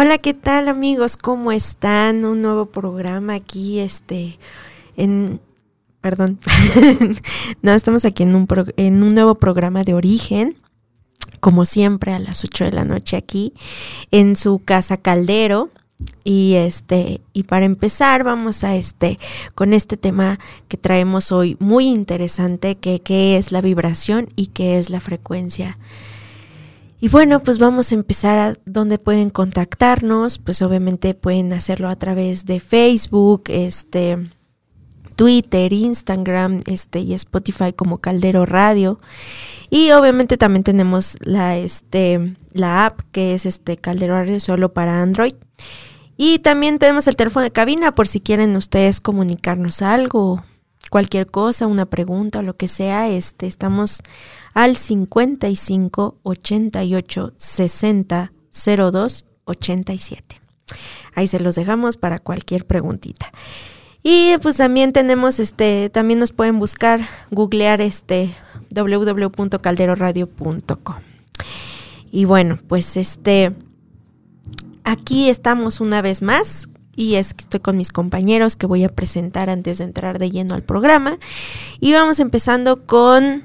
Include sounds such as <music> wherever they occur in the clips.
Hola, ¿qué tal amigos? ¿Cómo están? Un nuevo programa aquí, este, en, perdón, <laughs> no, estamos aquí en un, en un nuevo programa de origen, como siempre a las 8 de la noche aquí, en su casa Caldero. Y este, y para empezar, vamos a este, con este tema que traemos hoy muy interesante, que, que es la vibración y qué es la frecuencia. Y bueno, pues vamos a empezar a donde pueden contactarnos, pues obviamente pueden hacerlo a través de Facebook, este, Twitter, Instagram, este y Spotify como Caldero Radio. Y obviamente también tenemos la este la app que es este Caldero Radio solo para Android. Y también tenemos el teléfono de cabina por si quieren ustedes comunicarnos algo, cualquier cosa, una pregunta o lo que sea, este estamos al 55 88 60 02 87. Ahí se los dejamos para cualquier preguntita. Y pues también tenemos este, también nos pueden buscar, googlear este www.calderoradio.com. Y bueno, pues este aquí estamos una vez más y es que estoy con mis compañeros que voy a presentar antes de entrar de lleno al programa. Y vamos empezando con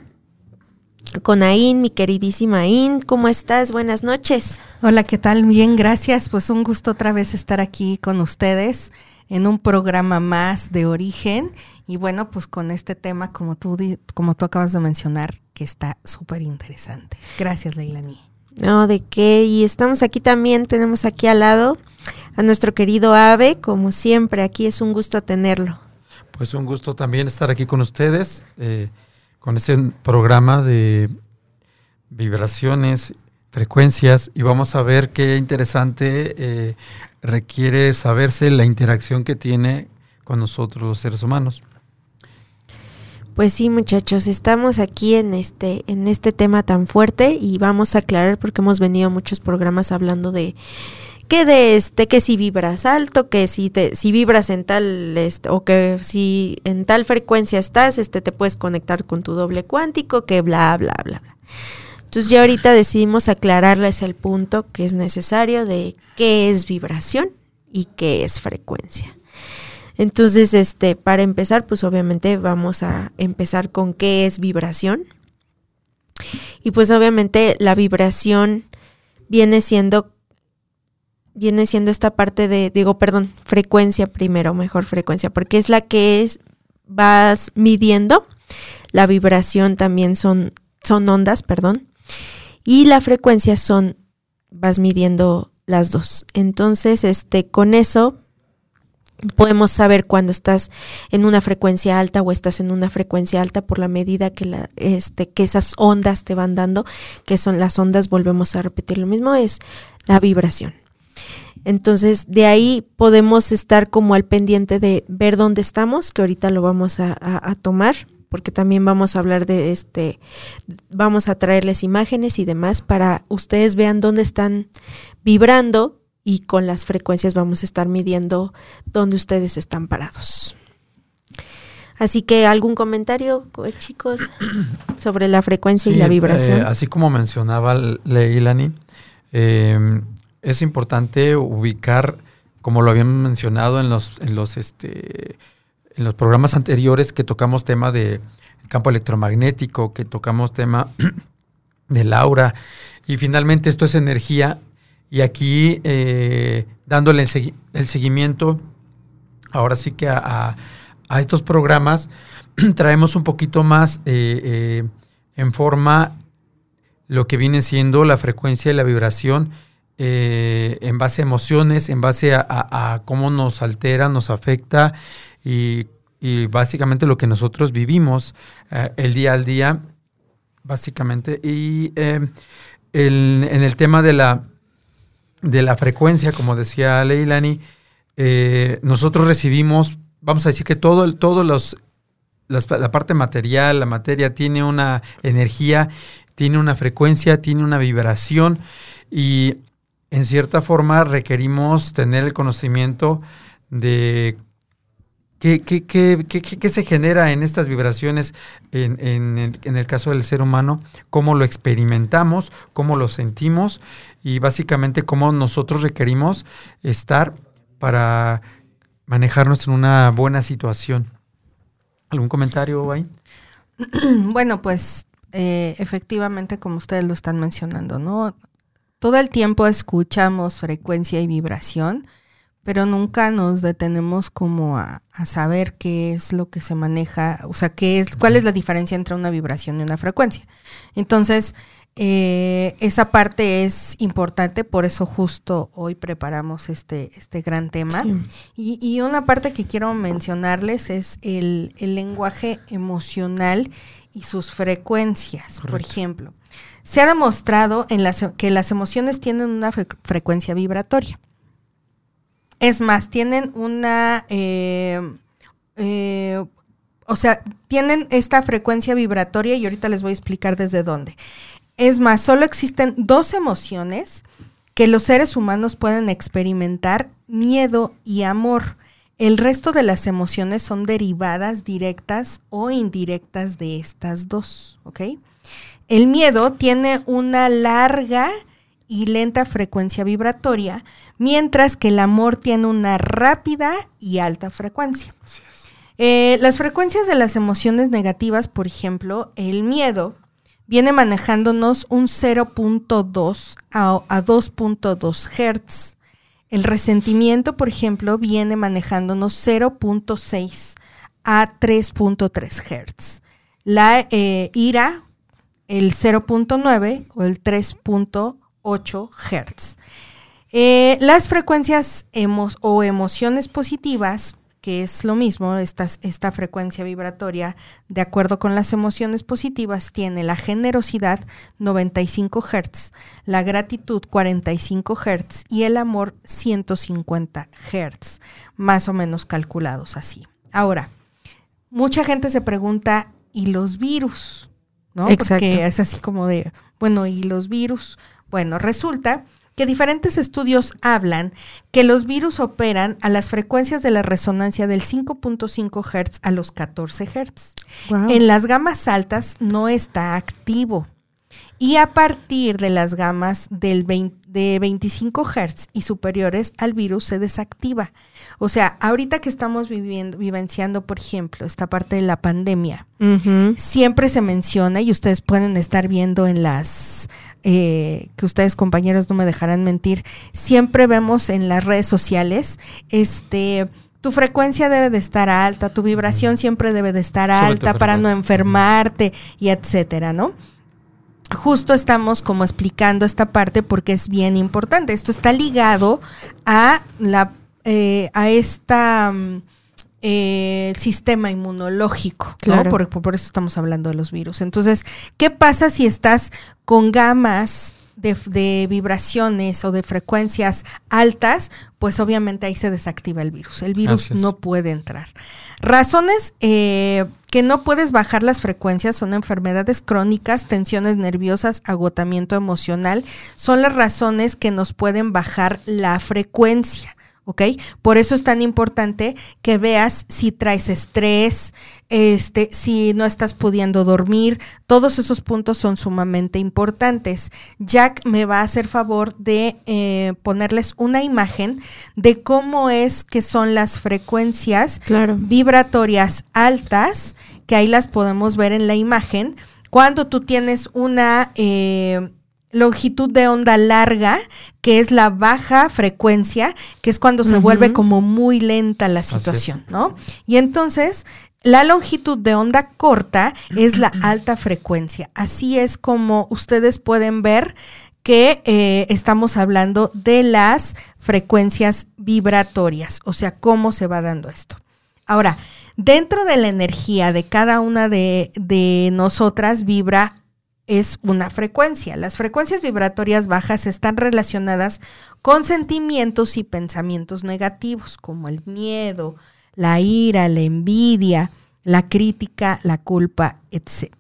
con Ain, mi queridísima Ain. ¿Cómo estás? Buenas noches. Hola, ¿qué tal? Bien, gracias. Pues un gusto otra vez estar aquí con ustedes en un programa más de origen. Y bueno, pues con este tema, como tú, como tú acabas de mencionar, que está súper interesante. Gracias, Leilani. No, de qué. Y estamos aquí también, tenemos aquí al lado a nuestro querido Ave, como siempre, aquí es un gusto tenerlo. Pues un gusto también estar aquí con ustedes. Eh, con este programa de vibraciones, frecuencias, y vamos a ver qué interesante eh, requiere saberse la interacción que tiene con nosotros los seres humanos. Pues sí, muchachos, estamos aquí en este en este tema tan fuerte y vamos a aclarar porque hemos venido a muchos programas hablando de que de este que si vibras alto, que si te si vibras en tal este, o que si en tal frecuencia estás, este te puedes conectar con tu doble cuántico, que bla bla bla. bla. Entonces ya ahorita decidimos aclararles el punto que es necesario de qué es vibración y qué es frecuencia. Entonces, este, para empezar, pues obviamente vamos a empezar con qué es vibración. Y pues obviamente la vibración viene siendo viene siendo esta parte de, digo, perdón, frecuencia primero, mejor frecuencia, porque es la que es, vas midiendo. La vibración también son, son ondas, perdón. Y la frecuencia son, vas midiendo las dos. Entonces, este, con eso podemos saber cuando estás en una frecuencia alta o estás en una frecuencia alta por la medida que la, este, que esas ondas te van dando, que son las ondas, volvemos a repetir lo mismo, es la vibración. Entonces, de ahí podemos estar como al pendiente de ver dónde estamos, que ahorita lo vamos a, tomar, porque también vamos a hablar de este, vamos a traerles imágenes y demás para ustedes vean dónde están vibrando y con las frecuencias vamos a estar midiendo dónde ustedes están parados. Así que algún comentario, chicos, <clears throat> sobre la frecuencia y la vibración. Eh, así como mencionaba Leilani, eh, es importante ubicar, como lo habíamos mencionado en los, en los, este, en los programas anteriores que tocamos tema de campo electromagnético, que tocamos tema <clears throat> del aura, y finalmente esto es energía, y aquí eh, dándole el, seguimiento, ahora sí que a, estos programas, <clears throat> traemos un poquito más eh, eh, en forma lo que viene siendo la frecuencia y la vibración eh, en base a emociones, en base a, cómo nos altera, nos afecta y, básicamente lo que nosotros vivimos eh, el día al día, básicamente. Y eh, en el tema de la, de la frecuencia, como decía Leilani, nosotros recibimos, vamos a decir que todo, todos los, la parte material, la materia tiene una energía, tiene una frecuencia, tiene una vibración y en cierta forma requerimos tener el conocimiento de ¿Qué, se genera en estas vibraciones en, el, caso del ser humano? ¿Cómo lo experimentamos? ¿Cómo lo sentimos? Y básicamente cómo nosotros requerimos estar para manejarnos en una buena situación. ¿Algún comentario, Wayne? <clears throat> Bueno, pues eh, efectivamente, como ustedes lo están mencionando, ¿no? Todo el tiempo escuchamos frecuencia y vibración, pero nunca nos detenemos como a, saber qué es lo que se maneja, o sea, qué es, cuál es la diferencia entre una vibración y una frecuencia. Entonces, eh, esa parte es importante, por eso justo hoy preparamos este, este gran tema. Y, y, una parte que quiero mencionarles es el, el lenguaje emocional y sus frecuencias, por ejemplo. Se ha demostrado en las, que las emociones tienen una frecuencia vibratoria. Es más, tienen una... Eh, eh, o sea, tienen esta frecuencia vibratoria y ahorita les voy a explicar desde dónde. Es más, solo existen dos emociones que los seres humanos pueden experimentar, miedo y amor. El resto de las emociones son derivadas directas o indirectas de estas dos, ¿ok? El miedo tiene una larga y lenta frecuencia vibratoria, mientras que el amor tiene una rápida y alta frecuencia. Eh, las frecuencias de las emociones negativas, por ejemplo, el miedo viene manejándonos un 0.2 a, a 2.2 Hz. El resentimiento, por ejemplo, viene manejándonos 0.6 a 3.3 Hz. La eh, ira, el 0.9 o el 3.8 Hz. Eh, las frecuencias o emociones positivas que es lo mismo, esta, esta frecuencia vibratoria, de acuerdo con las emociones positivas, tiene la generosidad 95 Hz, la gratitud 45 Hz y el amor 150 Hz, más o menos calculados así. Ahora, mucha gente se pregunta, ¿y los virus? ¿No? Exacto. Porque es así como de, bueno, ¿y los virus? Bueno, resulta que diferentes estudios hablan que los virus operan a las frecuencias de la resonancia del 5.5 Hz a los 14 Hz. En las gamas altas no está activo. Y a partir de las gamas del de 25 Hz y superiores al virus se desactiva. O sea, ahorita que estamos viviendo, vivenciando, por ejemplo, esta parte de la pandemia, siempre se menciona y ustedes pueden estar viendo en las eh, que ustedes compañeros no me dejarán mentir, siempre vemos en las redes sociales, este, tu frecuencia debe de estar alta, tu vibración siempre debe de estar alta para no enfermarte y etcétera, ¿no? Justo estamos como explicando esta parte porque es bien importante. Esto está ligado a la eh, a esta mm, eh, sistema inmunológico, claro. Por, por, eso estamos hablando de los virus. Entonces, ¿qué pasa si estás con gamas de, vibraciones o de frecuencias altas? Pues obviamente ahí se desactiva el virus. El virus no puede entrar. Razones eh, que no puedes bajar las frecuencias son enfermedades crónicas, tensiones nerviosas, agotamiento emocional. Son las razones que nos pueden bajar la frecuencia. ¿Ok? Por eso es tan importante que veas si traes estrés, este, si no estás pudiendo dormir, todos esos puntos son sumamente importantes. Jack me va a hacer favor de eh, ponerles una imagen de cómo es que son las frecuencias vibratorias altas, que ahí las podemos ver en la imagen, cuando tú tienes una... Eh, longitud de onda larga, que es la baja frecuencia, que es cuando se vuelve como muy lenta la situación, ¿no? Y entonces, la longitud de onda corta es la <clears throat> alta frecuencia. Así es como ustedes pueden ver que eh, estamos hablando de las frecuencias vibratorias, o sea, cómo se va dando esto. Ahora, dentro de la energía de cada una de, de nosotras vibra es una frecuencia. Las frecuencias vibratorias bajas están relacionadas con sentimientos y pensamientos negativos, como el miedo, la ira, la envidia, la crítica, la culpa, etc.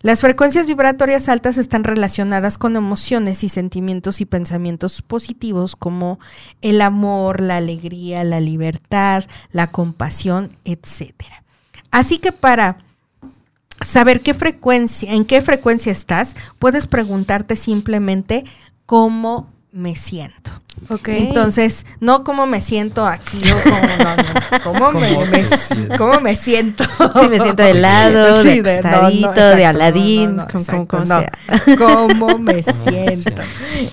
Las frecuencias vibratorias altas están relacionadas con emociones y sentimientos y pensamientos positivos como el amor, la alegría, la libertad, la compasión, etc. Así que para saber qué frecuencia, en qué frecuencia estás, puedes preguntarte simplemente cómo me siento. Okay. Entonces, no cómo me siento aquí o cómo, no, no, cómo, me, me, cómo me siento. Sí, me siento de lado, Sí, de de- no, acostadito, de no, aladín, no. sea. ¿Cómo me <laughs> siento?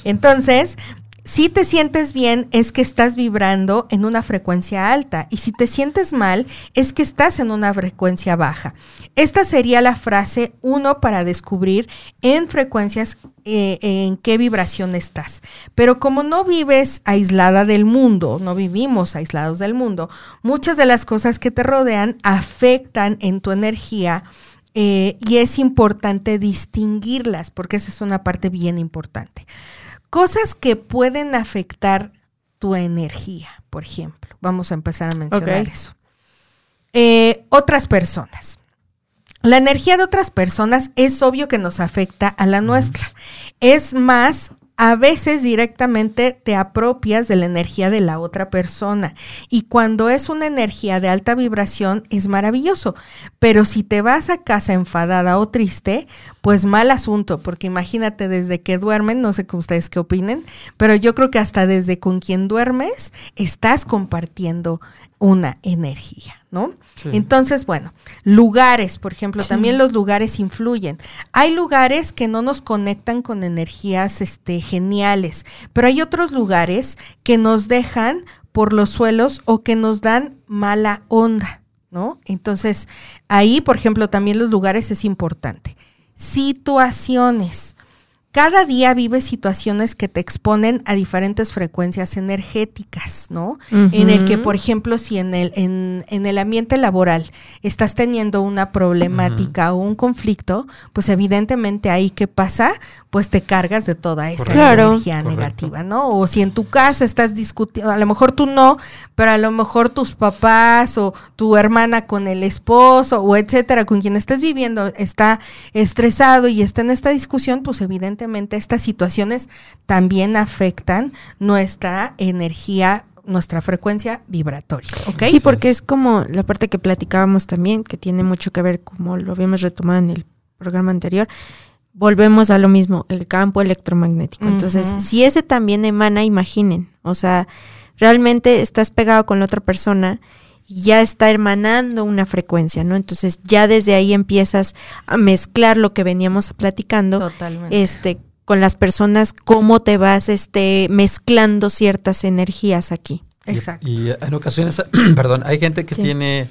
Entonces, si te sientes bien, es que estás vibrando en una frecuencia alta. Y si te sientes mal, es que estás en una frecuencia baja. Esta sería la frase uno para descubrir en frecuencias eh, en qué vibración estás. Pero como no vives aislada del mundo, no vivimos aislados del mundo, muchas de las cosas que te rodean afectan en tu energía eh, y es importante distinguirlas porque esa es una parte bien importante. Cosas que pueden afectar tu energía, por ejemplo. Vamos a empezar a mencionar eso. Eh, otras personas. La energía de otras personas es obvio que nos afecta a la nuestra. Es más, a veces directamente te apropias de la energía de la otra persona. Y cuando es una energía de alta vibración, es maravilloso. Pero si te vas a casa enfadada o triste, pues mal asunto, porque imagínate desde que duermen, no sé con ustedes qué opinen, pero yo creo que hasta desde con quien duermes, estás compartiendo una energía, ¿no? Sí. Entonces, bueno, lugares, por ejemplo, Sí. también los lugares influyen. Hay lugares que no nos conectan con energías este, geniales, pero hay otros lugares que nos dejan por los suelos o que nos dan mala onda, ¿no? Entonces, ahí, por ejemplo, también los lugares es importante. Situaciones. Cada día vives situaciones que te exponen a diferentes frecuencias energéticas, ¿no? En el que, por ejemplo, si en el, en, en el ambiente laboral estás teniendo una problemática o un conflicto, pues evidentemente ahí qué pasa, pues te cargas de toda esa Correcto. Energía Correcto. negativa, ¿no? O si en tu casa estás discutiendo, a lo mejor tú no, pero a lo mejor tus papás o tu hermana con el esposo o etcétera, con quien estés viviendo está estresado y está en esta discusión, pues evidentemente estas situaciones también afectan nuestra energía, nuestra frecuencia vibratoria, ¿ok? Sí, porque es como la parte que platicábamos también, que tiene mucho que ver, como lo habíamos retomado en el programa anterior, volvemos a lo mismo, el campo electromagnético. Entonces, si ese también emana, imaginen, o sea, realmente estás pegado con la otra persona ya está emanando una frecuencia, ¿no? Entonces, ya desde ahí empiezas a mezclar lo que veníamos platicando Totalmente. este con las personas cómo te vas este mezclando ciertas energías aquí. Y- Exacto. Y, en ocasiones, <clears throat> perdón, hay gente que Sí. tiene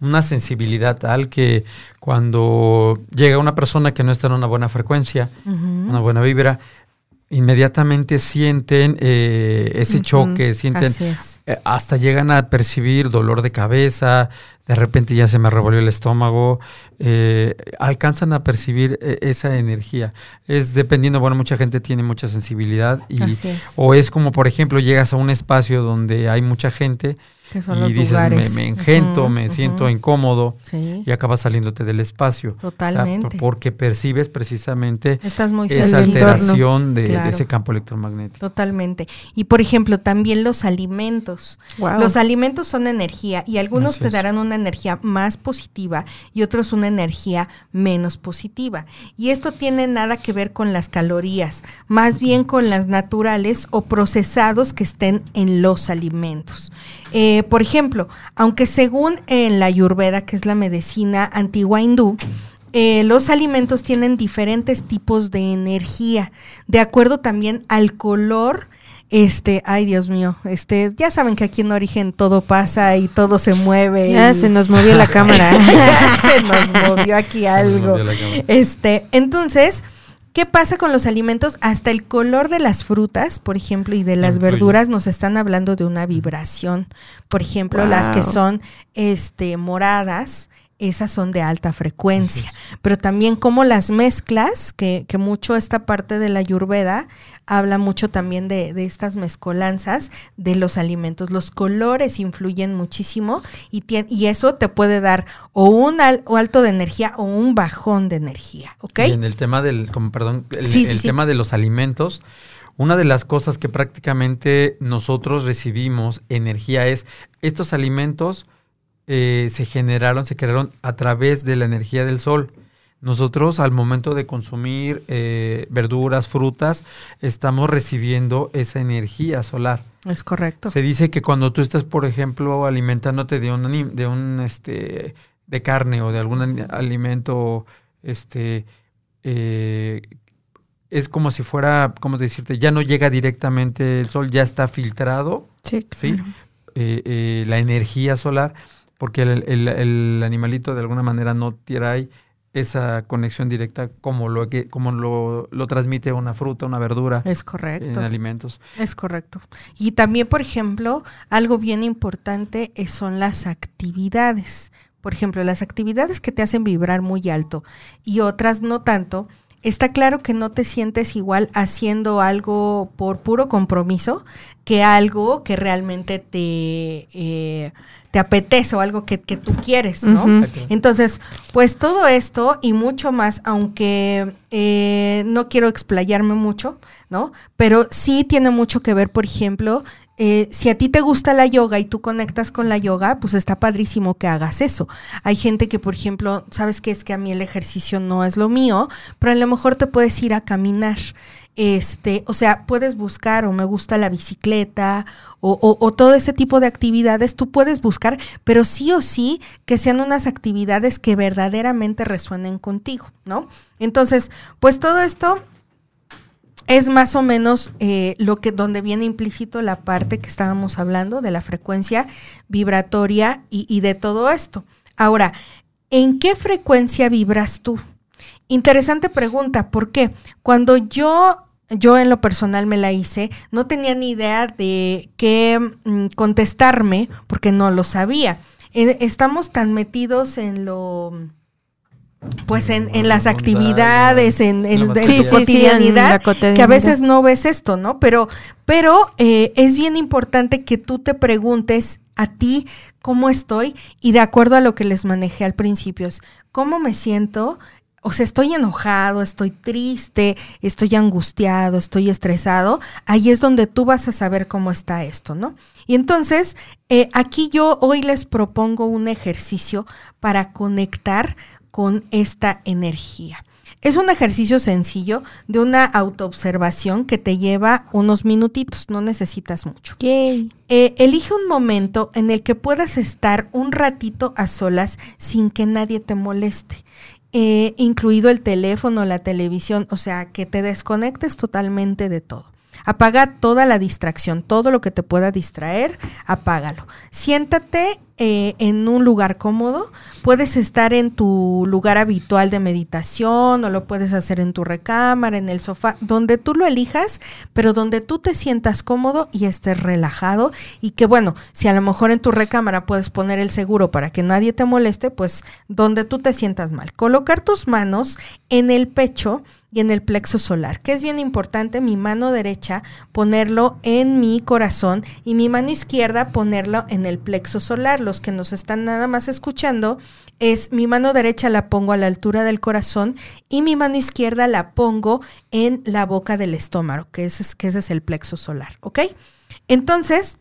una sensibilidad tal que cuando llega una persona que no está en una buena frecuencia, una buena vibra, inmediatamente sienten eh, ese choque, sienten, eh, hasta llegan a percibir dolor de cabeza, de repente ya se me revolvió el estómago, eh, alcanzan a percibir eh, esa energía. Es dependiendo, bueno, mucha gente tiene mucha sensibilidad y Así es. o es como, por ejemplo, llegas a un espacio donde hay mucha gente Que son y los dices, lugares. me, me engento, me siento incómodo Sí, y acabas saliéndote del espacio. O sea, totalmente. por- porque percibes precisamente Estás muy esa alteración de, ese campo electromagnético. Totalmente. Y por ejemplo, también los alimentos. Wow. Los alimentos son energía y algunos Así te es. darán una energía más positiva y otros una energía menos positiva. Y esto tiene nada que ver con las calorías, más bien con las naturales o procesados que estén en los alimentos. Eh, por ejemplo, aunque según en la Ayurveda, que es la medicina antigua hindú, eh, los alimentos tienen diferentes tipos de energía, de acuerdo también al color. Este, ay Dios mío, este, ya saben que aquí en Origen todo pasa y todo se mueve. Ya y- se nos movió la <laughs> cámara. ya se nos movió aquí algo. movió. Este, entonces, ¿qué pasa con los alimentos? Hasta el color de las frutas, por ejemplo, y de las verduras nos están hablando de una vibración. Por ejemplo, las que son este moradas esas son de alta frecuencia. Pero también como las mezclas, que, que, mucho esta parte de la ayurveda habla mucho también de, de, estas mezcolanzas de los alimentos. Los colores influyen muchísimo y, y eso te puede dar o un alto de energía o un bajón de energía. ¿ok? Y en el tema del, como, perdón, el, tema de los alimentos, una de las cosas que prácticamente nosotros recibimos energía es estos alimentos eh, se generaron, se crearon a través de la energía del sol. Nosotros al momento de consumir eh, verduras, frutas, estamos recibiendo esa energía solar. Es correcto. Se dice que cuando tú estás, por ejemplo, alimentándote de un, de un este, de carne o de algún alimento, este, eh, es como si fuera, ¿cómo decirte? Ya no llega directamente el sol, ya está filtrado. Sí, claro. la energía solar porque el, animalito de alguna manera no tiene esa conexión directa como lo que como lo, lo, transmite una fruta, una verdura. Es correcto. En alimentos. Es correcto. Y también, por ejemplo, algo bien importante son las actividades. Por ejemplo, las actividades que te hacen vibrar muy alto y otras no tanto. Está claro que no te sientes igual haciendo algo por puro compromiso que algo que realmente te eh, te apetece o algo que, tú quieres, ¿no? Entonces, pues todo esto y mucho más, aunque eh, no quiero explayarme mucho, ¿no? Pero sí tiene mucho que ver, por ejemplo, eh, si a ti te gusta la yoga y tú conectas con la yoga, pues está padrísimo que hagas eso. Hay gente que, por ejemplo, sabes que es que a mí el ejercicio no es lo mío, pero a lo mejor te puedes ir a caminar. Este, o sea, puedes buscar o me gusta la bicicleta o, todo ese tipo de actividades, tú puedes buscar, pero sí o sí que sean unas actividades que verdaderamente resuenen contigo, ¿no? Entonces, pues todo esto es más o menos eh, lo que donde viene implícito la parte que estábamos hablando de la frecuencia vibratoria y, y de todo esto. Ahora, ¿en qué frecuencia vibras tú? Interesante pregunta, ¿por qué? Cuando yo, yo en lo personal me la hice, no tenía ni idea de qué mm, contestarme porque no lo sabía. Estamos tan metidos en lo pues en, en, las actividades, en, en, tu cotidianidad, que a veces no ves esto, ¿no? Pero, pero eh, es bien importante que tú te preguntes a ti cómo estoy y de acuerdo a lo que les manejé al principio, es cómo me siento o sea, estoy enojado, estoy triste, estoy angustiado, estoy estresado, ahí es donde tú vas a saber cómo está esto, ¿no? Y entonces, eh, aquí yo hoy les propongo un ejercicio para conectar con esta energía. Es un ejercicio sencillo de una autoobservación que te lleva unos minutitos, no necesitas mucho. Eh, elige un momento en el que puedas estar un ratito a solas sin que nadie te moleste eh, incluido el teléfono, la televisión, o sea, que te desconectes totalmente de todo. Apaga toda la distracción, todo lo que te pueda distraer, apágalo. Siéntate eh, en un lugar cómodo. Puedes estar en tu lugar habitual de meditación o lo puedes hacer en tu recámara, en el sofá, donde tú lo elijas, pero donde tú te sientas cómodo y estés relajado. Y que bueno, si a lo mejor en tu recámara puedes poner el seguro para que nadie te moleste, pues donde tú te sientas mal. Colocar tus manos en el pecho y en el plexo solar, que es bien importante, mi mano derecha ponerlo en mi corazón y mi mano izquierda ponerlo en el plexo solar. Los que nos están nada más escuchando, es mi mano derecha la pongo a la altura del corazón y mi mano izquierda la pongo en la boca del estómago, que ese es, que ese es el plexo solar, ¿ok? Entonces,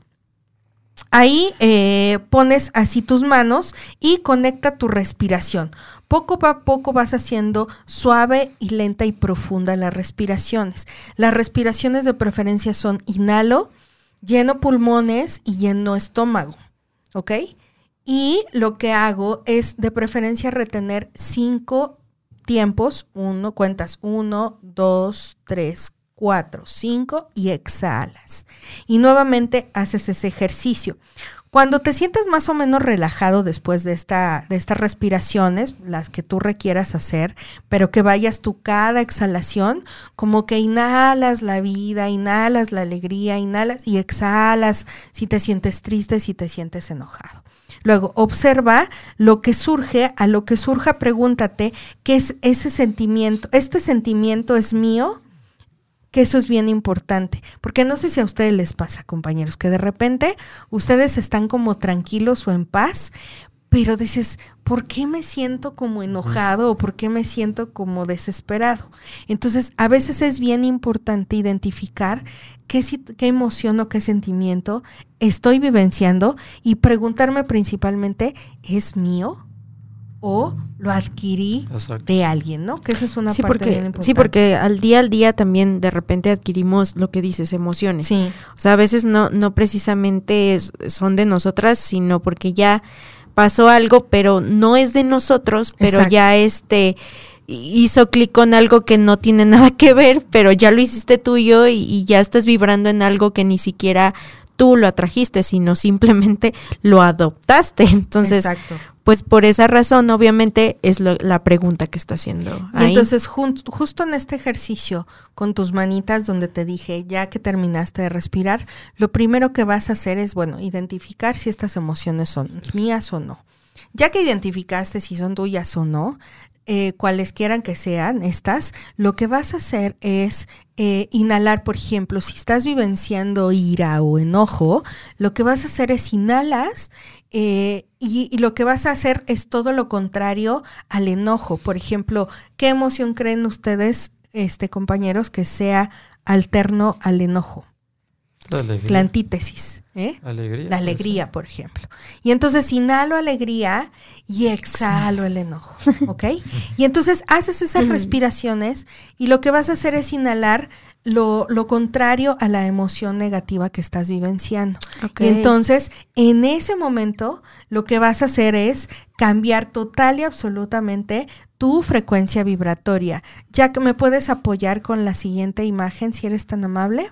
Ahí eh, pones así tus manos y conecta tu respiración. Poco a poco vas haciendo suave y lenta y profunda las respiraciones. Las respiraciones de preferencia son inhalo, lleno pulmones y lleno estómago. ¿Ok? Y lo que hago es de preferencia retener cinco tiempos. Uno, cuentas uno, dos, tres, 4, 5 y exhalas. Y nuevamente haces ese ejercicio. Cuando te sientes más o menos relajado después de, esta, de estas respiraciones, las que tú requieras hacer, pero que vayas tú cada exhalación, como que inhalas la vida, inhalas la alegría, inhalas y exhalas si te sientes triste, si te sientes enojado. Luego, observa lo que surge, a lo que surja, pregúntate, ¿qué es ese sentimiento? ¿Este sentimiento es mío? Que eso es bien importante, porque no sé si a ustedes les pasa, compañeros, que de repente ustedes están como tranquilos o en paz, pero dices, ¿por qué me siento como enojado o por qué me siento como desesperado? Entonces, a veces es bien importante identificar qué, qué emoción o qué sentimiento estoy vivenciando y preguntarme principalmente, ¿es mío? O lo adquirí de alguien, ¿no? Que esa es una sí, parte porque, bien importante. Sí, porque al día al día también de repente adquirimos lo que dices, emociones. Sí. O sea, a veces no, no precisamente son de nosotras, sino porque ya pasó algo, pero no es de nosotros, pero ya este hizo clic con algo que no tiene nada que ver, pero ya lo hiciste tuyo y, y ya estás vibrando en algo que ni siquiera tú lo atrajiste, sino simplemente lo adoptaste. <laughs> Entonces, Exacto pues por esa razón, obviamente, es la pregunta que está haciendo. Ahí. entonces, justo en este ejercicio, con tus manitas, donde te dije, ya que terminaste de respirar, lo primero que vas a hacer es, bueno, identificar si estas emociones son mías o no. Ya que identificaste si son tuyas o no, eh, cuales quieran que sean estas, lo que vas a hacer es eh, inhalar, por ejemplo, si estás vivenciando ira o enojo, lo que vas a hacer es inhalas eh, y, y, lo que vas a hacer es todo lo contrario al enojo. Por ejemplo, ¿qué emoción creen ustedes, este, compañeros, que sea alterno al enojo? La, la antítesis. ¿eh? Alegría, la alegría, por ejemplo. Y entonces inhalo alegría y exhalo el enojo, <laughs> ¿ok? Y entonces haces esas respiraciones y lo que vas a hacer es inhalar lo, lo contrario a la emoción negativa que estás vivenciando. Okay. Y entonces, en ese momento, lo que vas a hacer es cambiar total y absolutamente tu frecuencia vibratoria. Ya que me puedes apoyar con la siguiente imagen, si eres tan amable.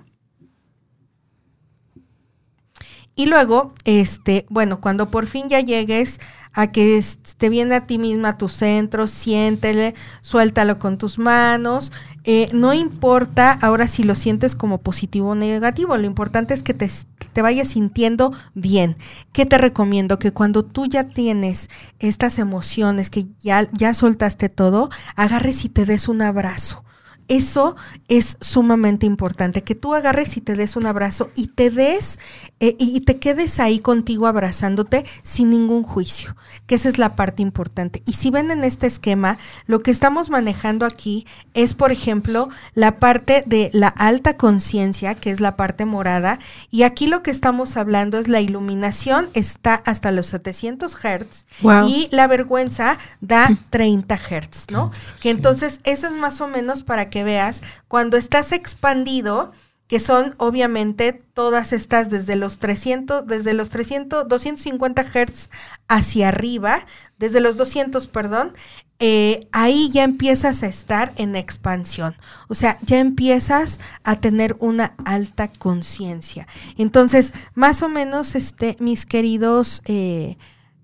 Y luego, este, bueno, cuando por fin ya llegues a que te viene a ti misma a tu centro, siéntele, suéltalo con tus manos. Eh, no importa ahora si lo sientes como positivo o negativo, lo importante es que te, te vayas sintiendo bien. ¿Qué te recomiendo? Que cuando tú ya tienes estas emociones, que ya, ya soltaste todo, agarres y te des un abrazo eso es sumamente importante, que tú agarres y te des un abrazo y te des eh, y te quedes ahí contigo abrazándote sin ningún juicio, que esa es la parte importante. Y si ven en este esquema, lo que estamos manejando aquí es, por ejemplo, la parte de la alta conciencia, que es la parte morada, y aquí lo que estamos hablando es la iluminación está hasta los 700 Hz wow. y la vergüenza da 30 Hz, ¿no? Que entonces eso es más o menos para que veas cuando estás expandido, que son obviamente todas estas desde los 300, desde los 300, 250 Hz hacia arriba, desde los 200, perdón, eh, ahí ya empiezas a estar en expansión. O sea, ya empiezas a tener una alta conciencia. Entonces, más o menos, este, mis queridos eh,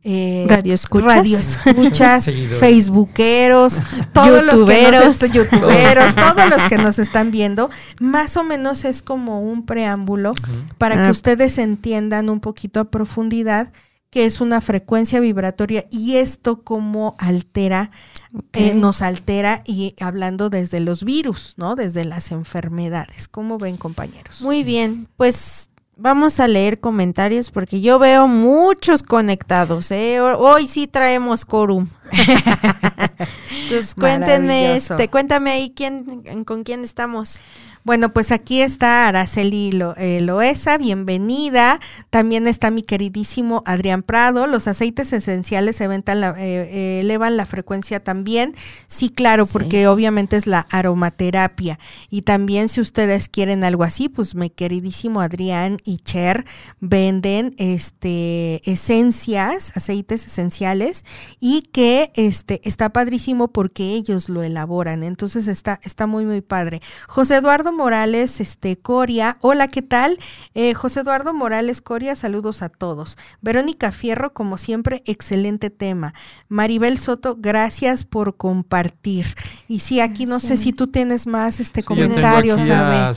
eh, radio escuchas, radio escuchas <laughs> facebookeros, todos YouTuberos. los que nos, youtuberos, todos los que nos están viendo, más o menos es como un preámbulo uh -huh. para ah. que ustedes entiendan un poquito a profundidad que es una frecuencia vibratoria y esto cómo altera, okay. eh, nos altera y hablando desde los virus, ¿no? Desde las enfermedades. ¿Cómo ven, compañeros? Muy bien, pues vamos a leer comentarios porque yo veo muchos conectados. ¿eh? Hoy sí traemos quórum. <laughs> Entonces cuéntenme, este, cuéntame ahí quién, con quién estamos. Bueno, pues aquí está Araceli Lo, eh, Loesa, bienvenida. También está mi queridísimo Adrián Prado. Los aceites esenciales la, eh, elevan la frecuencia también. Sí, claro, sí. porque obviamente es la aromaterapia. Y también si ustedes quieren algo así, pues mi queridísimo Adrián y Cher venden este esencias, aceites esenciales y que este está padrísimo porque ellos lo elaboran. Entonces está está muy muy padre. José Eduardo Morales este, Coria, hola, ¿qué tal? Eh, José Eduardo Morales Coria, saludos a todos. Verónica Fierro, como siempre, excelente tema. Maribel Soto, gracias por compartir. Y sí, aquí no sé si tú tienes más este Sí, yo tengo comentarios, aquí a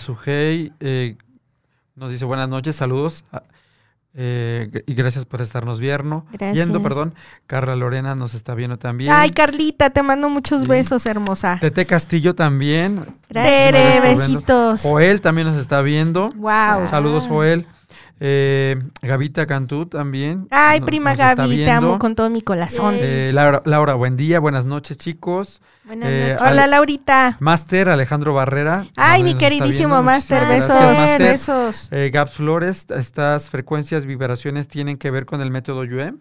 eh, nos dice buenas noches, saludos. Eh, y gracias por estarnos viendo. Gracias. Viendo, perdón. Carla Lorena nos está viendo también. Ay, Carlita, te mando muchos Sí. besos, hermosa. Tete Castillo también. Tere, besitos. Joel también nos está viendo. Wow. Saludos, Joel. Eh, Gavita Cantú también. Ay, no- prima nos está Gaby, te viendo. amo con todo mi corazón. Eh, Laura, Laura, buen día, buenas noches, chicos. Buenas Eh, noches. Hola, Ale- Laurita. Máster Alejandro Barrera. Ay, mi nos queridísimo. Máster, besos, Máster. besos. Eh, Gaps Flores, estas frecuencias, vibraciones tienen que ver con el método Yue.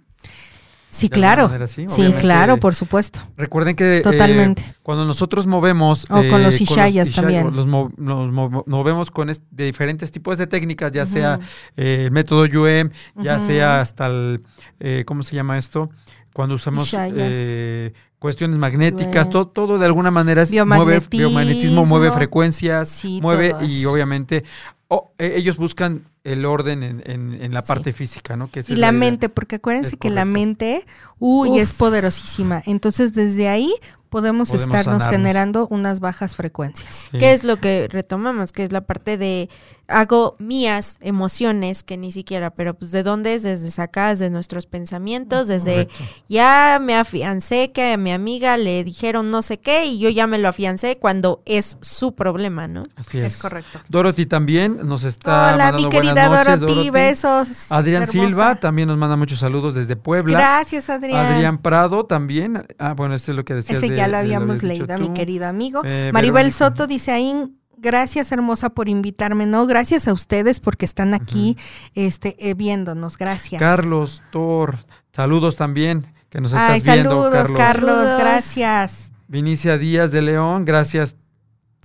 Sí, claro. sí, claro, por supuesto. Recuerden que eh, Totalmente. cuando nosotros movemos O con los eh, ishayas también. los mo- nos mo- movemos con es- de diferentes tipos de técnicas, ya sea eh, el método Yue, ya sea hasta el, eh, ¿cómo se llama esto? Cuando usamos eh, cuestiones magnéticas, todo, todo de alguna manera es mueve Biomagnetismo. biomagnetismo, mueve frecuencias, Sí, mueve y obviamente oh, ellos buscan el orden en, en- en la Sí. parte física, ¿no? Que Y es la idea. mente, porque acuérdense Es que la mente, uy, Uf. es poderosísima. Entonces, desde ahí podemos, Podemos estarnos sanarnos. generando unas bajas frecuencias. Sí. ¿Qué es lo que retomamos? Que es la parte de hago mías emociones que ni siquiera, pero pues de dónde es, desde sacadas de nuestros pensamientos, desde Correcto. ya me afiancé que a mi amiga le dijeron no sé qué y yo ya me lo afiancé cuando es su problema, ¿no? Así es. correcto. Dorothy también nos está Hola, mandando mi querida noches, Dorothy, besos. Adrián hermosa. Silva también nos manda muchos saludos desde Puebla. Gracias, Adrián. Adrián Prado también. Ah, bueno, esto es lo que decías. Ese ya de- lo habíamos leído, mi querido amigo. Eh, Maribel Verónica. Soto dice ahí, gracias hermosa por invitarme. No, gracias a ustedes porque están aquí este, eh, viéndonos. Gracias. Carlos Tor, saludos también, que nos estás Ay, viendo, saludos, Carlos. Carlos. Saludos. Gracias Vinicia Díaz de León, gracias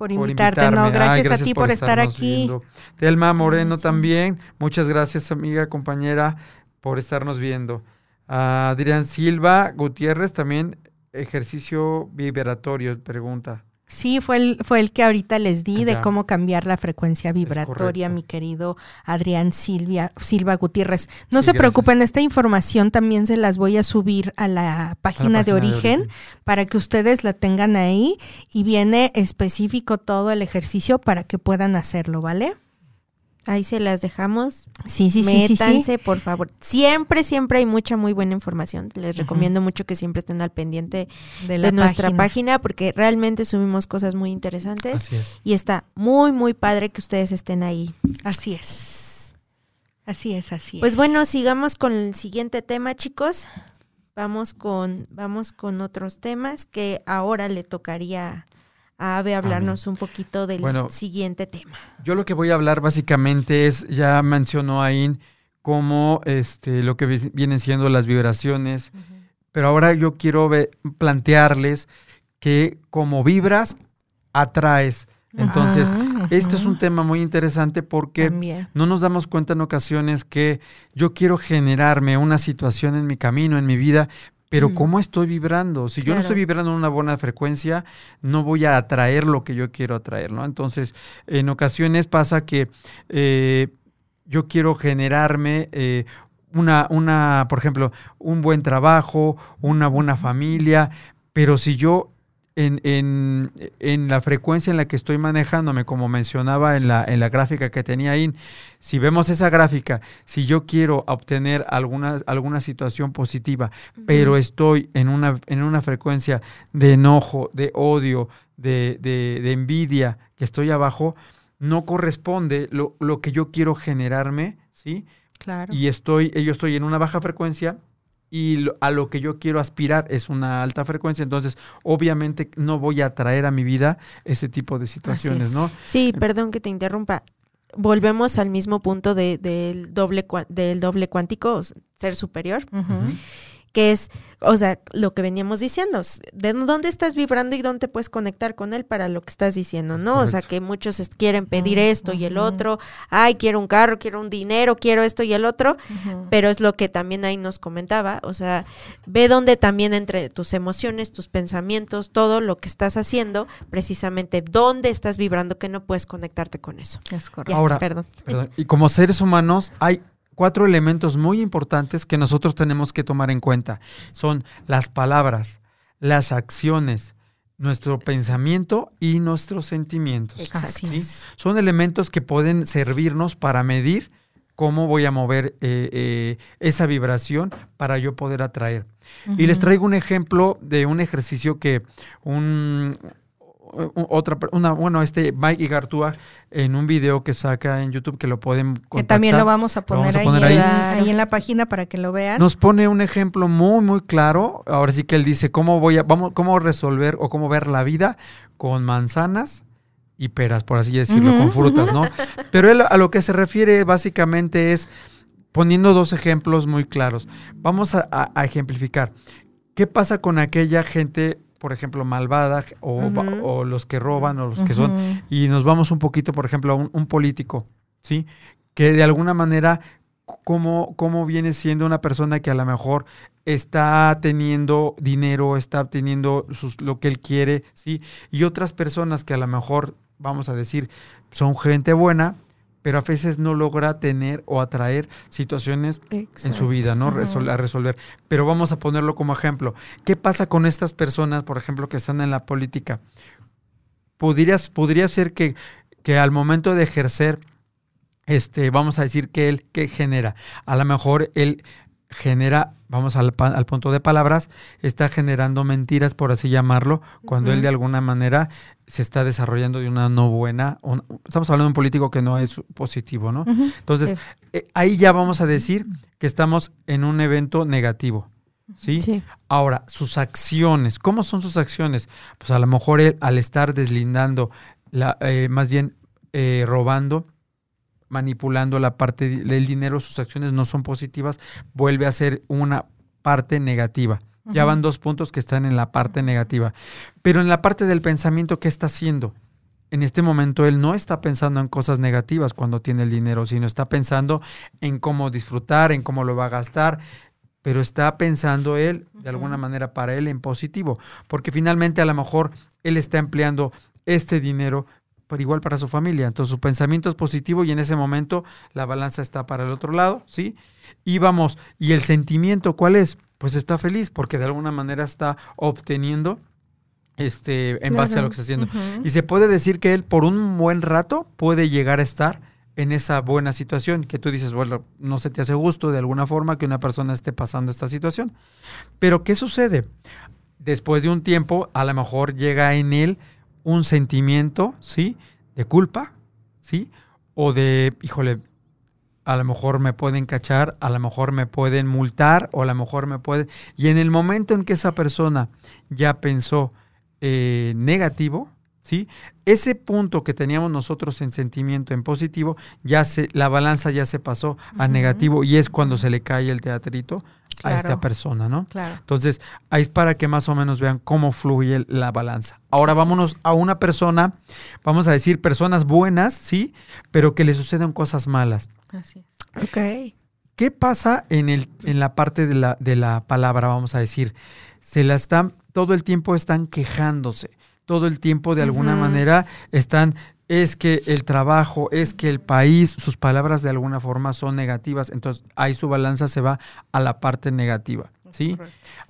por invitarte. no, Ay, gracias, a ti por, estar aquí. viendo. Telma Moreno Gracias. también, muchas gracias amiga, compañera, por estarnos viendo. Adrián Silva Gutiérrez también, ejercicio vibratorio, pregunta. Sí, fue el, fue el que ahorita les di de cómo cambiar la frecuencia vibratoria, mi querido Adrián Silvia, Silva Gutiérrez. No Sí, se gracias. preocupen, esta información también se las voy a subir a la página, de, página de origen origen. para que ustedes la tengan ahí y viene específico todo el ejercicio para que puedan hacerlo, ¿vale? Ahí se las dejamos. Sí, sí, sí, sí, sí. Métanse, por favor. Siempre, siempre hay mucha, muy buena información. Les recomiendo mucho que siempre estén al pendiente De, nuestra página. página porque realmente subimos cosas muy interesantes Así es. y está muy, muy padre que ustedes estén ahí. Así es. Así es, así Pues es. bueno, sigamos con el siguiente tema, chicos. Vamos con, vamos con otros temas que ahora le tocaría a Ave hablarnos un poquito del Bueno. siguiente tema. Yo lo que voy a hablar básicamente es, ya mencionó Ain, cómo este, lo que vi- vienen siendo las vibraciones, pero ahora yo quiero plantearles que como vibras, atraes. Entonces, Ajá, este es un tema muy interesante porque También. no nos damos cuenta en ocasiones que yo quiero generarme una situación en mi camino, en mi vida, pero Mm. ¿cómo estoy vibrando? Si yo no estoy vibrando en una buena frecuencia, no voy a atraer lo que yo quiero atraer, ¿no? Entonces, en ocasiones pasa que eh, yo quiero generarme eh, una, una, por ejemplo, un buen trabajo, una buena familia, pero si yo en, en, en la frecuencia en la que estoy manejándome, como mencionaba en la, en la gráfica que tenía ahí, si vemos esa gráfica, si yo quiero obtener alguna, alguna situación positiva, pero estoy en una, en una frecuencia de enojo, de odio, de, de- de envidia, que estoy abajo, no corresponde lo, lo que yo quiero generarme, ¿sí? Claro. y estoy, yo estoy en una baja frecuencia y lo- a lo que yo quiero aspirar es una alta frecuencia, entonces obviamente no voy a traer a mi vida ese tipo de situaciones, es. ¿no? Sí, perdón que te interrumpa. Volvemos al mismo punto de- del, doble, cua- del doble cuántico, ser superior. Ujú. Que es, o sea, lo que veníamos diciendo, de dónde estás vibrando y dónde puedes conectar con él para lo que estás diciendo, ¿no? O sea, que muchos quieren pedir esto y el otro, ay, quiero un carro, quiero un dinero, quiero esto y el otro, pero es lo que también ahí nos comentaba, o sea, ve dónde también entre tus emociones, tus pensamientos, todo lo que estás haciendo, precisamente dónde estás vibrando que no puedes conectarte con eso. Es correcto. Ahora, perdón. Y como seres humanos hay cuatro elementos muy importantes que nosotros tenemos que tomar en cuenta. Son las palabras, las acciones, nuestro pensamiento y nuestros sentimientos. Exacto. Son elementos que pueden servirnos para medir cómo voy a mover eh, eh, esa vibración para yo poder atraer. Y les traigo un ejemplo de un ejercicio que un, otra una bueno este Mike Igartúa en un video que saca en YouTube que lo pueden que también lo vamos a poner, ahí, En la, página para que lo vean. Nos pone un ejemplo muy muy claro. Ahora sí que él dice cómo voy a vamos cómo resolver o cómo ver la vida con manzanas y peras por así decirlo con frutas no <laughs> pero él a lo que se refiere básicamente es poniendo dos ejemplos muy claros. Vamos a ejemplificar. Qué pasa con aquella gente por ejemplo, malvada o, los que roban o los que son. Y nos vamos un poquito, por ejemplo, a un, político, ¿sí? Que de alguna manera, ¿cómo, ¿cómo, viene siendo una persona que a lo mejor está teniendo dinero, está teniendo sus, lo que él quiere, ¿sí? Y otras personas que a lo mejor, vamos a decir, son gente buena, pero a veces no logra tener o atraer situaciones en su vida, ¿no? a resolver. Pero vamos a ponerlo como ejemplo. ¿Qué pasa con estas personas, por ejemplo, que están en la política? Podrías, podría ser que, que al momento de ejercer, este, vamos a decir que él, ¿qué genera? A lo mejor él genera, vamos al, al, punto de palabras, está generando mentiras, por así llamarlo, cuando él de alguna manera se está desarrollando de una no buena, estamos hablando de un político que no es positivo, ¿no? Entonces, eh, ahí ya vamos a decir que estamos en un evento negativo. ¿Sí? Ahora, sus acciones, ¿cómo son sus acciones? Pues a lo mejor él, al estar deslindando, la, eh, más bien eh, robando, manipulando la parte del dinero, sus acciones no son positivas, vuelve a ser una parte negativa. Ya van dos puntos que están en la parte negativa. Pero en la parte del pensamiento, ¿qué está haciendo? En este momento él no está pensando en cosas negativas cuando tiene el dinero, sino está pensando en cómo disfrutar, en cómo lo va a gastar, pero está pensando él, de alguna manera, para él en positivo, porque finalmente a lo mejor él está empleando este dinero pero igual para su familia. Entonces su pensamiento es positivo y en ese momento la balanza está para el otro lado, ¿sí? Y vamos, ¿y el sentimiento cuál es? Pues está feliz porque de alguna manera está obteniendo este en base a lo que está haciendo. Y se puede decir que él por un buen rato puede llegar a estar en esa buena situación que tú dices, bueno, no se te hace gusto de alguna forma que una persona esté pasando esta situación. Pero ¿qué sucede? Después de un tiempo, a lo mejor llega en él un sentimiento, ¿sí? De culpa, ¿sí? O de, híjole, a lo mejor me pueden cachar, a lo mejor me pueden multar, o a lo mejor me pueden... Y en el momento en que esa persona ya pensó eh, negativo, ¿sí? Ese punto que teníamos nosotros en sentimiento en positivo, ya se, la balanza ya se pasó a negativo y es cuando se le cae el teatrito a esta persona, ¿no? Claro. Entonces, ahí es para que más o menos vean cómo fluye la balanza. Ahora vámonos a una persona, vamos a decir personas buenas, ¿sí? Pero que le suceden cosas malas. Así es. Ok. ¿Qué pasa en, el, en la parte de la, de la palabra, vamos a decir? Se la están, todo el tiempo están quejándose todo el tiempo de alguna manera están es que el trabajo, es que el país, sus palabras de alguna forma son negativas, entonces ahí su balanza se va a la parte negativa, ¿sí?